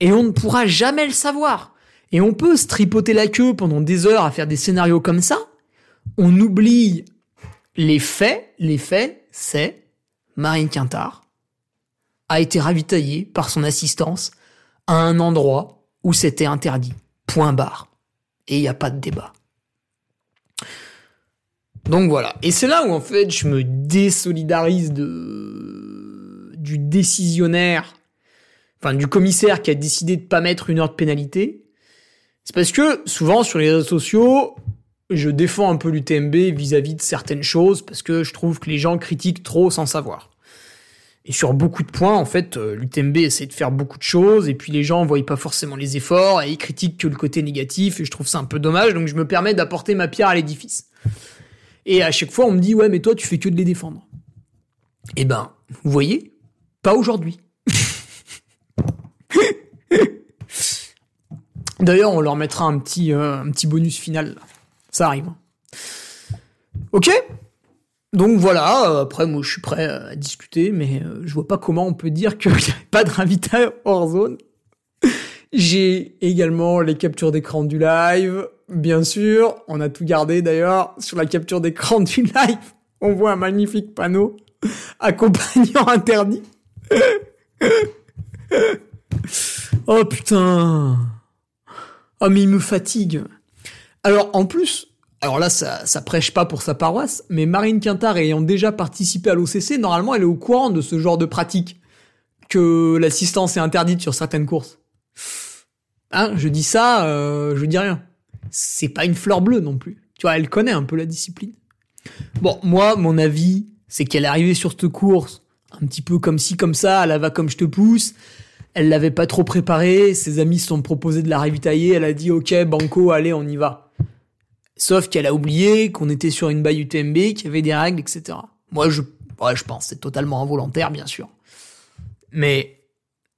Et on ne pourra jamais le savoir. Et on peut se tripoter la queue pendant des heures à faire des scénarios comme ça. On oublie les faits. Les faits, c'est Marine Quintard a été ravitaillée par son assistance à un endroit où c'était interdit. Point barre. Et il n'y a pas de débat. Donc voilà. Et c'est là où en fait je me désolidarise de du décisionnaire, enfin du commissaire qui a décidé de pas mettre une heure de pénalité. C'est parce que souvent sur les réseaux sociaux, je défends un peu l'UTMB vis-à-vis de certaines choses parce que je trouve que les gens critiquent trop sans savoir. Et sur beaucoup de points, en fait, euh, l'UTMB essaie de faire beaucoup de choses, et puis les gens voient pas forcément les efforts, et ils critiquent que le côté négatif, et je trouve ça un peu dommage, donc je me permets d'apporter ma pierre à l'édifice. Et à chaque fois, on me dit, ouais, mais toi, tu fais que de les défendre. Eh ben, vous voyez, pas aujourd'hui. D'ailleurs, on leur mettra un petit, euh, un petit bonus final. Là. Ça arrive. Ok donc voilà, après moi je suis prêt à discuter, mais euh, je vois pas comment on peut dire qu'il n'y avait pas de ravitail hors zone. J'ai également les captures d'écran du live, bien sûr, on a tout gardé d'ailleurs. Sur la capture d'écran du live, on voit un magnifique panneau accompagnant interdit. oh putain. Oh mais il me fatigue. Alors en plus, alors là ça, ça prêche pas pour sa paroisse, mais Marine Quintard ayant déjà participé à l'OCC, normalement elle est au courant de ce genre de pratique, que l'assistance est interdite sur certaines courses. Hein, je dis ça, euh, je dis rien. C'est pas une fleur bleue non plus. Tu vois, elle connaît un peu la discipline. Bon, moi, mon avis, c'est qu'elle est arrivée sur cette course un petit peu comme ci, comme ça, elle la va comme je te pousse. Elle l'avait pas trop préparée, ses amis se sont proposés de la ravitailler, elle a dit ok, banco, allez, on y va. Sauf qu'elle a oublié qu'on était sur une baille UTMB, qu'il y avait des règles, etc. Moi, je, ouais, je pense, c'est totalement involontaire, bien sûr. Mais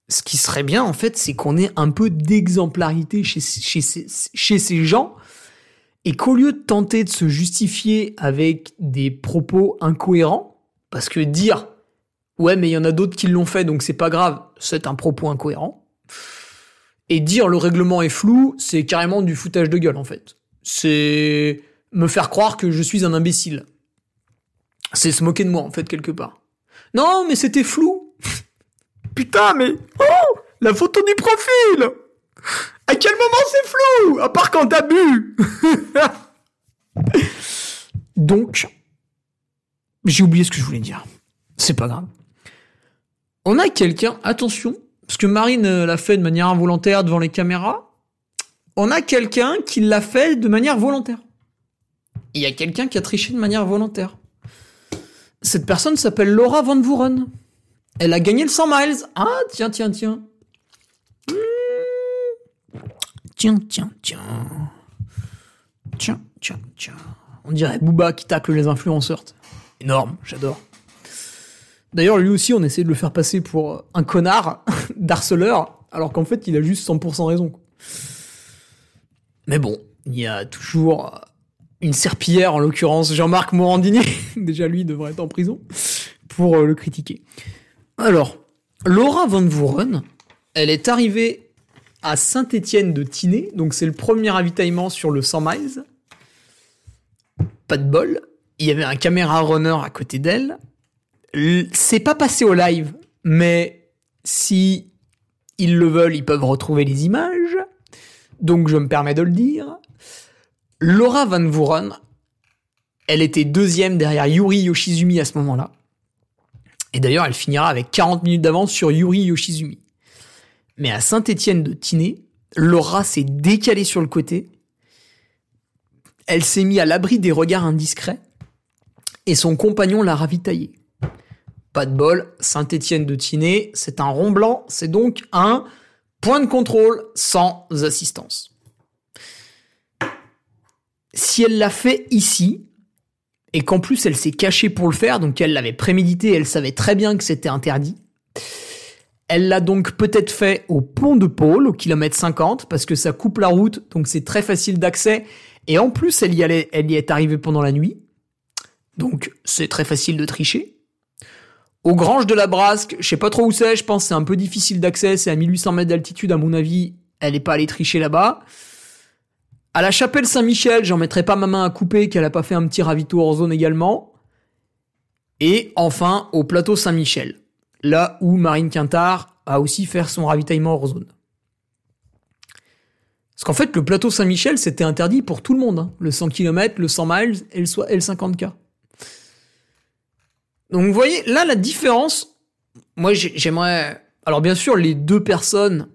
ce qui serait bien, en fait, c'est qu'on ait un peu d'exemplarité chez, chez, ces gens et qu'au lieu de tenter de se justifier avec des propos incohérents, parce que dire ouais mais il y en a d'autres qui l'ont fait donc c'est pas grave, c'est un propos incohérent, et dire le règlement est flou, c'est carrément du foutage de gueule en fait. C'est me faire croire que je suis un imbécile. C'est se moquer de moi en fait quelque part. Non mais c'était flou. Putain mais oh la photo du profil à quel moment c'est flou À part quand t'as bu? Donc, j'ai oublié ce que je voulais dire. C'est pas grave. On a quelqu'un, attention, parce que Marine euh, l'a fait de manière involontaire devant les caméras. On a quelqu'un qui l'a fait de manière volontaire. Il y a quelqu'un qui a triché de manière volontaire. Cette personne s'appelle Laura Van Vuren. Elle a gagné le 100 miles. Ah, tiens, tiens, tiens. Tiens, tiens, tiens. Tiens, tiens, tiens. On dirait Booba qui tacle les influenceurs. Énorme, j'adore. D'ailleurs, lui aussi, on essaie de le faire passer pour un connard d'harceleur, alors qu'en fait, il a juste 100% raison. Mais bon, il y a toujours une serpillière, en l'occurrence Jean-Marc Morandini, déjà lui devrait être en prison, pour euh, le critiquer. Alors, Laura Van Vuren, elle est arrivée à Saint-Étienne de Tinée, donc c'est le premier ravitaillement sur le 100 miles. Pas de bol, il y avait un caméra runner à côté d'elle. C'est pas passé au live, mais si ils le veulent, ils peuvent retrouver les images. Donc je me permets de le dire. Laura Van Vuren, elle était deuxième derrière Yuri Yoshizumi à ce moment-là. Et d'ailleurs, elle finira avec 40 minutes d'avance sur Yuri Yoshizumi. Mais à Saint-Étienne de Tinée, Laura s'est décalée sur le côté. Elle s'est mise à l'abri des regards indiscrets et son compagnon l'a ravitaillée. Pas de bol, Saint-Étienne de Tinée, c'est un rond blanc, c'est donc un point de contrôle sans assistance. Si elle l'a fait ici, et qu'en plus elle s'est cachée pour le faire, donc elle l'avait prémédité, elle savait très bien que c'était interdit, elle l'a donc peut-être fait au pont de Pôle, au kilomètre 50, parce que ça coupe la route, donc c'est très facile d'accès. Et en plus, elle y, elle y est arrivée pendant la nuit. Donc c'est très facile de tricher. Au Grange de la Brasque, je sais pas trop où c'est, je pense c'est un peu difficile d'accès, c'est à 1800 mètres d'altitude à mon avis, elle n'est pas allée tricher là-bas. À la chapelle Saint-Michel, j'en mettrai pas ma main à couper qu'elle a pas fait un petit ravito hors zone également. Et enfin, au plateau Saint-Michel là où Marine Quintard a aussi fait son ravitaillement hors zone. Parce qu'en fait, le plateau Saint-Michel, c'était interdit pour tout le monde. Hein. Le 100 km, le 100 miles et le 50K. Donc vous voyez, là, la différence, moi j'aimerais... Alors bien sûr, les deux personnes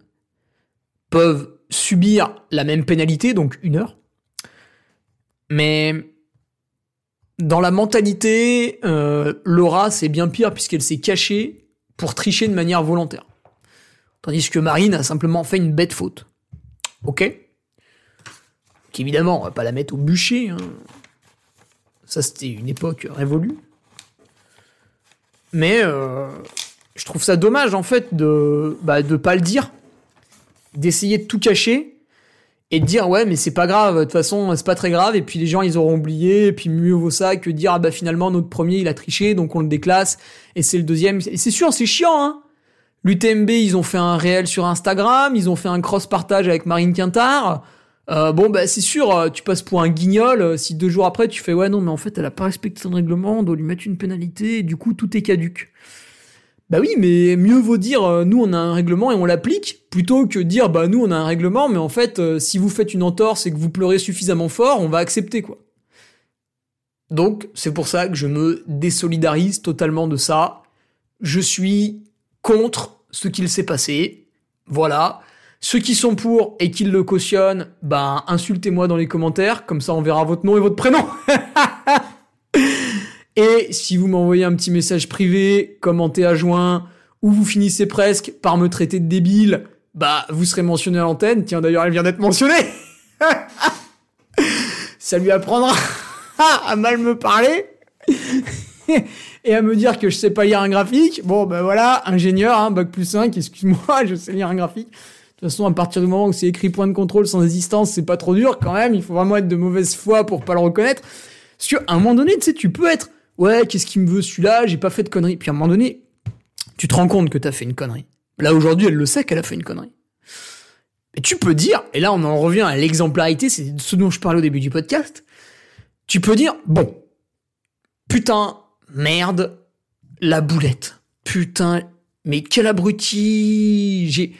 peuvent subir la même pénalité, donc une heure. Mais dans la mentalité, euh, Laura, c'est bien pire puisqu'elle s'est cachée pour tricher de manière volontaire. Tandis que Marine a simplement fait une bête faute. Ok? Qu'évidemment, on va pas la mettre au bûcher. Hein. Ça, c'était une époque révolue. Mais euh, je trouve ça dommage, en fait, de bah, pas le dire. D'essayer de tout cacher et de dire ouais mais c'est pas grave de toute façon c'est pas très grave. Et puis les gens ils auront oublié. Et puis mieux vaut ça que dire ah bah finalement notre premier il a triché donc on le déclasse et c'est le deuxième. Et c'est sûr c'est chiant hein. l'UTMB ils ont fait un réel sur Instagram ils ont fait un cross partage avec Marine Quintard euh, bon bah c'est sûr euh, tu passes pour un guignol euh, si deux jours après tu fais ouais non mais en fait elle a pas respecté son règlement on doit lui mettre une pénalité du coup tout est caduque Bah oui, mais mieux vaut dire nous on a un règlement et on l'applique plutôt que dire bah nous on a un règlement mais en fait si vous faites une entorse et que vous pleurez suffisamment fort, on va accepter quoi. Donc c'est pour ça que je me désolidarise totalement de ça. Je suis contre ce qu'il s'est passé. Voilà. Ceux qui sont pour et qui le cautionnent, bah insultez-moi dans les commentaires, comme ça on verra votre nom et votre prénom. Et si vous m'envoyez un petit message privé, commentez à joint, ou vous finissez presque par me traiter de débile, bah vous serez mentionné à l'antenne. Tiens d'ailleurs elle vient d'être mentionnée. Ça lui apprendra à mal me parler et à me dire que je sais pas lire un graphique. Bon ben voilà, ingénieur, hein, bac plus 5, excuse-moi, je sais lire un graphique. De toute façon, à partir du moment où c'est écrit point de contrôle sans existence, c'est pas trop dur quand même. Il faut vraiment être de mauvaise foi pour pas le reconnaître. Parce qu'à un moment donné, tu sais, tu peux être ouais, qu'est-ce qu'il me veut celui-là, j'ai pas fait de conneries. Puis à un moment donné, tu te rends compte que t'as fait une connerie. Là aujourd'hui, elle le sait qu'elle a fait une connerie. Et tu peux dire, et là on en revient à l'exemplarité, c'est ce dont je parlais au début du podcast, tu peux dire, bon, putain, merde, la boulette. Putain, mais quel abruti, j'ai...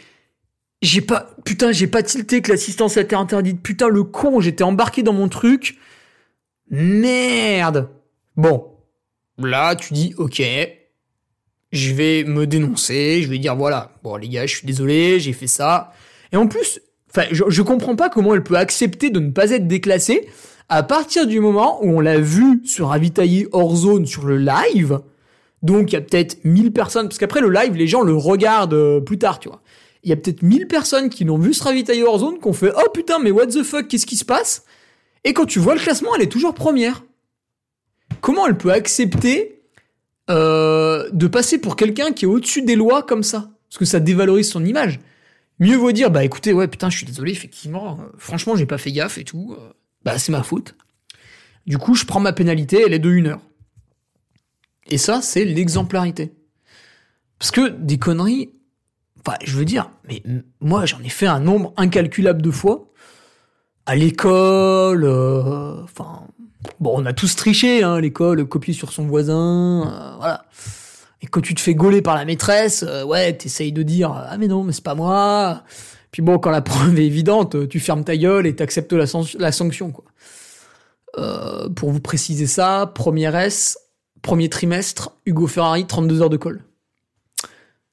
J'ai pas, putain, j'ai pas tilté que l'assistance était interdite. Putain, le con, j'étais embarqué dans mon truc. Merde. Bon, Là, tu dis, ok, je vais me dénoncer, je vais dire, voilà, bon les gars, je suis désolé, j'ai fait ça. Et en plus, enfin, je, je comprends pas comment elle peut accepter de ne pas être déclassée à partir du moment où on l'a vu se ravitailler hors zone sur le live. Donc il y a peut-être 1000 personnes, parce qu'après le live, les gens le regardent euh, plus tard, tu vois. Il y a peut-être 1000 personnes qui l'ont vu se ravitailler hors zone, qu'on fait, oh putain, mais what the fuck, qu'est-ce qui se passe? Et quand tu vois le classement, elle est toujours première comment elle peut accepter euh, de passer pour quelqu'un qui est au-dessus des lois comme ça? Parce que ça dévalorise son image. Mieux vaut dire, bah écoutez, ouais, putain, je suis désolé, effectivement, euh, franchement, j'ai pas fait gaffe et tout, euh, bah c'est ma faute. Du coup, je prends ma pénalité, elle est de une heure. Et ça, c'est l'exemplarité. Parce que des conneries, enfin, je veux dire, mais moi, j'en ai fait un nombre incalculable de fois. À l'école, enfin, Bon, on a tous triché, hein, l'école, copier sur son voisin, euh, voilà. Et quand tu te fais gauler par la maîtresse, euh, ouais, t'essayes de dire ah mais non, mais c'est pas moi. Puis bon, quand la preuve est évidente, tu fermes ta gueule et t'acceptes la, sanction, quoi. Euh, pour vous préciser ça, premier S, premier trimestre, Hugo Ferrari, 32 heures de colle.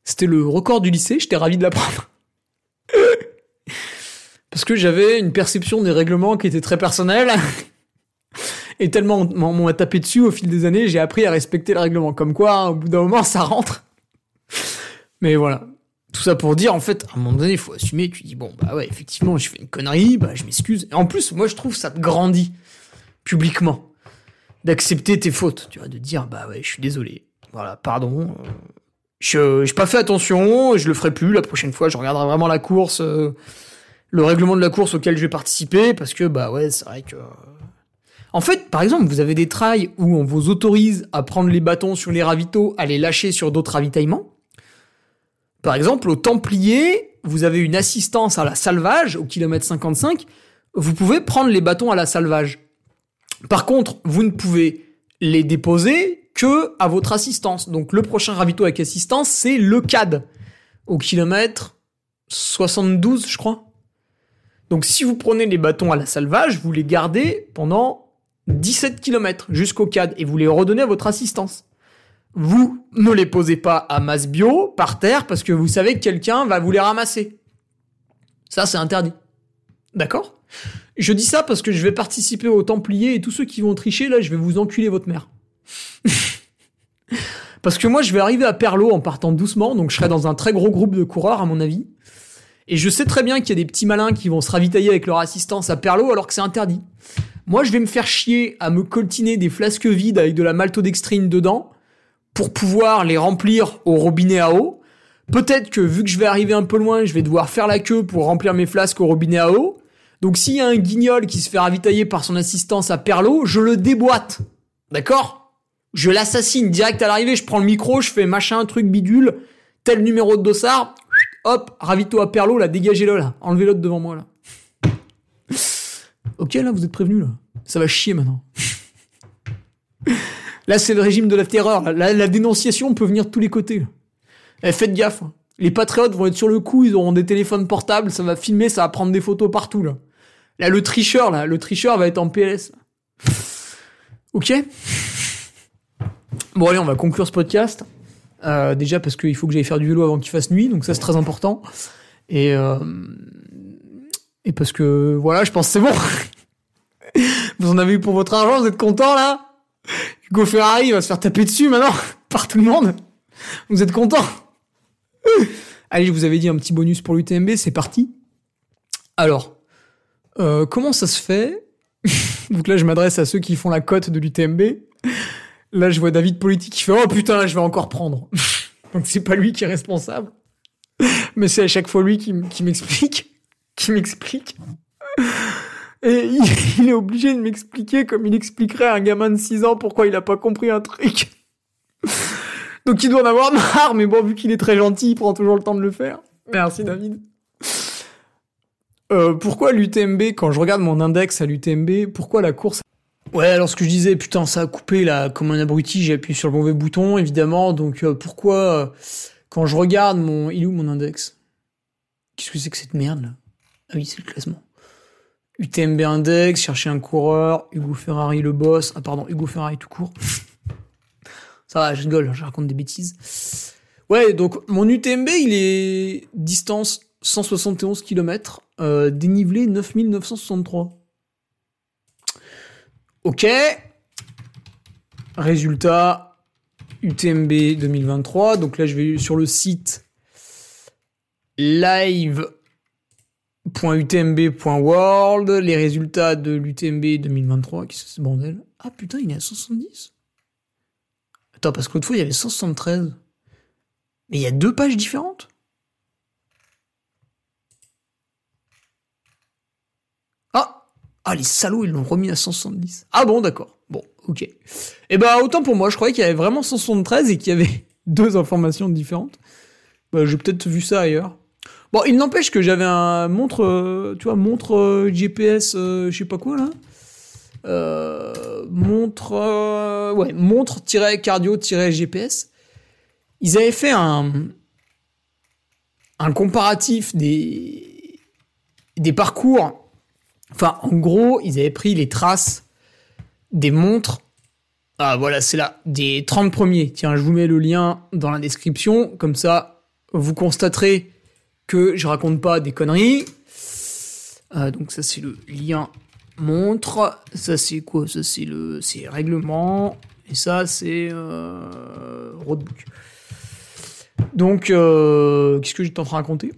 C'était le record du lycée, j'étais ravi de l'apprendre. Parce que j'avais une perception des règlements qui était très personnelle. Et tellement on m'a tapé dessus au fil des années, j'ai appris à respecter le règlement. Comme quoi, au bout d'un moment, ça rentre. Mais voilà. Tout ça pour dire, en fait, à un moment donné, il faut assumer. Tu dis, bon, bah ouais, effectivement, j'ai fait une connerie, bah je m'excuse. Et en plus, moi, je trouve ça te grandit publiquement d'accepter tes fautes, tu vois, de dire, bah ouais, je suis désolé. Voilà, pardon. Je j'ai pas fait attention, je le ferai plus. La prochaine fois, je regarderai vraiment la course, euh, le règlement de la course auquel je vais participer, parce que, bah ouais, c'est vrai que en fait, par exemple, vous avez des trails où on vous autorise à prendre les bâtons sur les ravitaux, à les lâcher sur d'autres ravitaillements. Par exemple, au Templier, vous avez une assistance à la salvage au kilomètre 55. Vous pouvez prendre les bâtons à la salvage. Par contre, vous ne pouvez les déposer que à votre assistance. Donc le prochain ravito avec assistance, c'est le CAD au kilomètre 72, je crois. Donc si vous prenez les bâtons à la salvage, vous les gardez pendant 17 km jusqu'au CAD et vous les redonnez à votre assistance. Vous ne les posez pas à masse bio par terre parce que vous savez que quelqu'un va vous les ramasser. Ça, c'est interdit. D'accord? Je dis ça parce que je vais participer aux Templiers et tous ceux qui vont tricher, là, je vais vous enculer votre mère. parce que moi, je vais arriver à Perlo en partant doucement, donc je serai dans un très gros groupe de coureurs, à mon avis. Et je sais très bien qu'il y a des petits malins qui vont se ravitailler avec leur assistance à Perlo alors que c'est interdit. Moi, je vais me faire chier à me coltiner des flasques vides avec de la maltodextrine dedans pour pouvoir les remplir au robinet à eau. Peut-être que vu que je vais arriver un peu loin, je vais devoir faire la queue pour remplir mes flasques au robinet à eau. Donc s'il y a un guignol qui se fait ravitailler par son assistance à Perlo, je le déboîte. D'accord? Je l'assassine direct à l'arrivée, je prends le micro, je fais machin, truc bidule, tel numéro de dossard, hop, ravito à Perlo, là, dégagez-le là, enlevez-le devant moi là. Ok, là, vous êtes prévenus, là. Ça va chier maintenant. là, c'est le régime de la terreur. La, la, dénonciation peut venir de tous les côtés. Eh, faites gaffe. hein. Les patriotes vont être sur le coup, ils auront des téléphones portables, ça va filmer, ça va prendre des photos partout, là. Là, le tricheur, là, le tricheur va être en PLS. Ok? Bon, allez, on va conclure ce podcast. Euh, déjà parce qu'il faut que j'aille faire du vélo avant qu'il fasse nuit, donc ça c'est très important. Et, euh, parce que, voilà, je pense que c'est bon. vous en avez eu pour votre argent, vous êtes content là? Hugo Ferrari va se faire taper dessus maintenant par tout le monde. Vous êtes content Allez, je vous avais dit un petit bonus pour l'UTMB, c'est parti. Alors, euh, comment ça se fait? Donc là, je m'adresse à ceux qui font la cote de l'UTMB. Là, je vois David Politique qui fait Oh putain, je vais encore prendre. Donc c'est pas lui qui est responsable. Mais c'est à chaque fois lui qui, m'explique. Qui m'explique. Et il, il est obligé de m'expliquer comme il expliquerait à un gamin de 6 ans pourquoi il a pas compris un truc. Donc il doit en avoir marre, mais bon, vu qu'il est très gentil, il prend toujours le temps de le faire. Merci David. Euh, pourquoi l'UTMB, quand je regarde mon index à l'UTMB, pourquoi la course Ouais, alors ce que je disais, putain, ça a coupé là, comme un abruti, j'ai appuyé sur le mauvais bouton, évidemment, donc euh, pourquoi, euh, quand je regarde mon... Il est où mon index? Qu'est-ce que c'est que cette merde là? Ah oui, c'est le classement. UTMB index, chercher un coureur, Hugo Ferrari le boss, ah pardon, Hugo Ferrari tout court. Ça va, je rigole, je raconte des bêtises. Ouais, donc mon UTMB, il est distance 171 km, euh, dénivelé 9963. Ok. Résultat UTMB 2023. Donc là, je vais sur le site live.utmb.world. Les résultats de l'UTMB 2023. Qu'est-ce que c'est ce bordel? Ah putain, il est à 170. Attends, parce que l'autre fois, il y avait 173. Mais il y a deux pages différentes? Ah les salauds, ils l'ont remis à 170. Ah bon, d'accord. Bon, ok. Eh ben, autant pour moi, je croyais qu'il y avait vraiment 173 et qu'il y avait deux informations différentes. Bah, j'ai peut-être vu ça ailleurs. Bon, il n'empêche que j'avais un montre, euh, tu vois, montre euh, GPS, euh, je sais pas quoi là. Euh, montre, ouais, montre-cardio-GPS. Ils avaient fait un, un comparatif des, des parcours. Enfin, en gros, ils avaient pris les traces des montres. Ah, voilà, c'est là, des 30 premiers. Tiens, je vous mets le lien dans la description. Comme ça, vous constaterez que je raconte pas des conneries. Euh, donc ça, c'est le lien montre. Ça, c'est quoi? Ça, c'est le c'est règlement. Et ça, c'est euh, roadbook. Donc, euh, qu'est-ce que j'étais en train de raconter?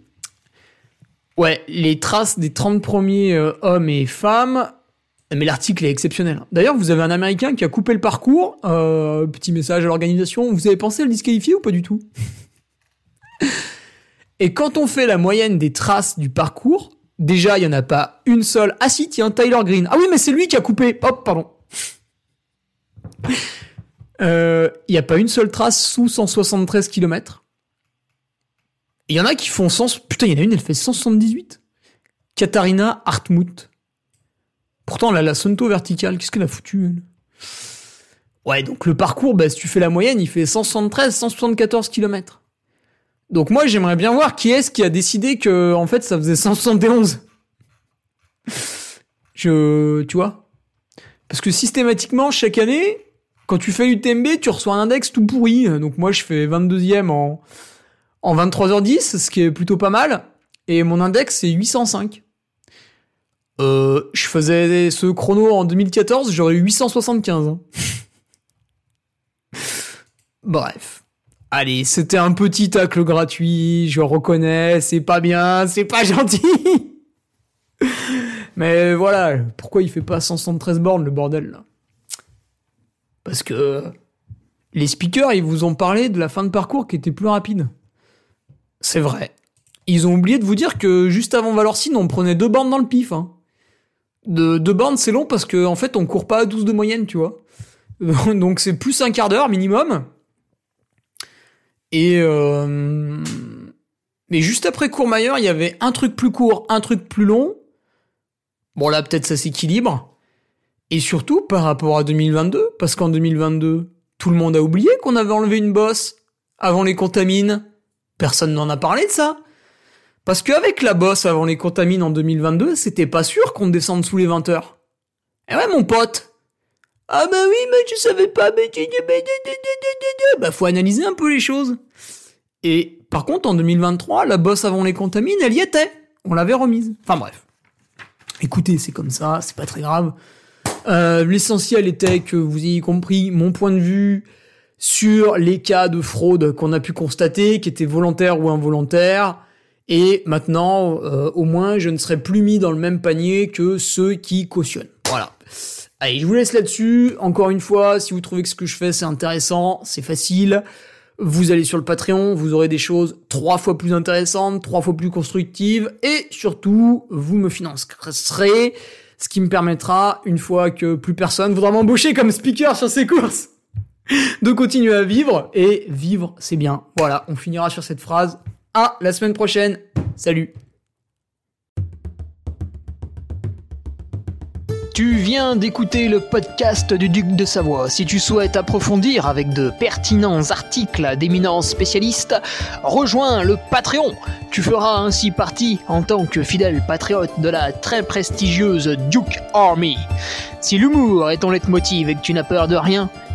Ouais, les traces des 30 premiers euh, hommes et femmes. Mais l'article est exceptionnel. D'ailleurs, vous avez un Américain qui a coupé le parcours. Euh, petit message à l'organisation. Vous avez pensé à le disqualifier ou pas du tout? Et quand on fait la moyenne des traces du parcours, déjà, il n'y en a pas une seule. Ah si, tiens, Tyler Green. Ah oui, mais c'est lui qui a coupé. Hop, pardon. Euh, Il n'y a pas une seule trace sous 173 km. Il y en a qui font 100... Putain, il y en a une, elle fait 178. Katharina Hartmut. Pourtant, elle a la Sonto verticale. Qu'est-ce qu'elle a foutu, elle? Ouais, donc le parcours, bah, si tu fais la moyenne, il fait 173, 174 km. Donc moi, j'aimerais bien voir qui est-ce qui a décidé que, en fait, ça faisait 171. Je, tu vois? Parce que systématiquement, chaque année, quand tu fais l'UTMB, tu reçois un index tout pourri. Donc moi, je fais 22e en, en 23h10, ce qui est plutôt pas mal. Et mon index, c'est 805. Euh, je faisais ce chrono en 2014, j'aurais eu 875. hein. Bref. Allez, c'était un petit tacle gratuit, je reconnais, c'est pas bien, c'est pas gentil. Mais voilà, pourquoi il fait pas 173 bornes le bordel là? Parce que les speakers, ils vous ont parlé de la fin de parcours qui était plus rapide. C'est vrai. Ils ont oublié de vous dire que juste avant Valorcine, on prenait deux bornes dans le pif. Hein. De, deux bornes, c'est long parce qu'en en fait, on court pas à 12 de moyenne, tu vois. Donc c'est plus un quart d'heure minimum. Et euh... mais juste après Courmayeur, il y avait un truc plus court, un truc plus long. Bon là, peut-être ça s'équilibre. Et surtout par rapport à 2022, parce qu'en 2022, tout le monde a oublié qu'on avait enlevé une bosse avant les contamines. Personne n'en a parlé de ça. Parce qu'avec la bosse avant les contamines en 2022, c'était pas sûr qu'on descende sous les 20 heures. Eh ouais, mon pote. Ah bah oui, mais je savais pas, mais... Bah faut analyser un peu les choses. Et par contre, en 2023, la bosse avant les contamines, elle y était. On l'avait remise. Enfin bref. Écoutez, c'est comme ça, c'est pas très grave. Euh, L'essentiel était que vous ayez compris mon point de vue sur les cas de fraude qu'on a pu constater, qui étaient volontaires ou involontaires. Et maintenant, euh, au moins, je ne serai plus mis dans le même panier que ceux qui cautionnent. Voilà. Allez, je vous laisse là-dessus. Encore une fois, si vous trouvez que ce que je fais c'est intéressant, c'est facile. Vous allez sur le Patreon, vous aurez des choses trois fois plus intéressantes, trois fois plus constructives, et surtout, vous me financerez, ce qui me permettra, une fois que plus personne voudra m'embaucher comme speaker sur ces courses, de continuer à vivre, et vivre, c'est bien. Voilà, on finira sur cette phrase. À la semaine prochaine. Salut. Tu viens d'écouter le podcast du Duc de Savoie. Si tu souhaites approfondir avec de pertinents articles d'éminents spécialistes, rejoins le Patreon. Tu feras ainsi partie, en tant que fidèle patriote, de la très prestigieuse Duke Army. Si l'humour est ton leitmotiv et que tu n'as peur de rien,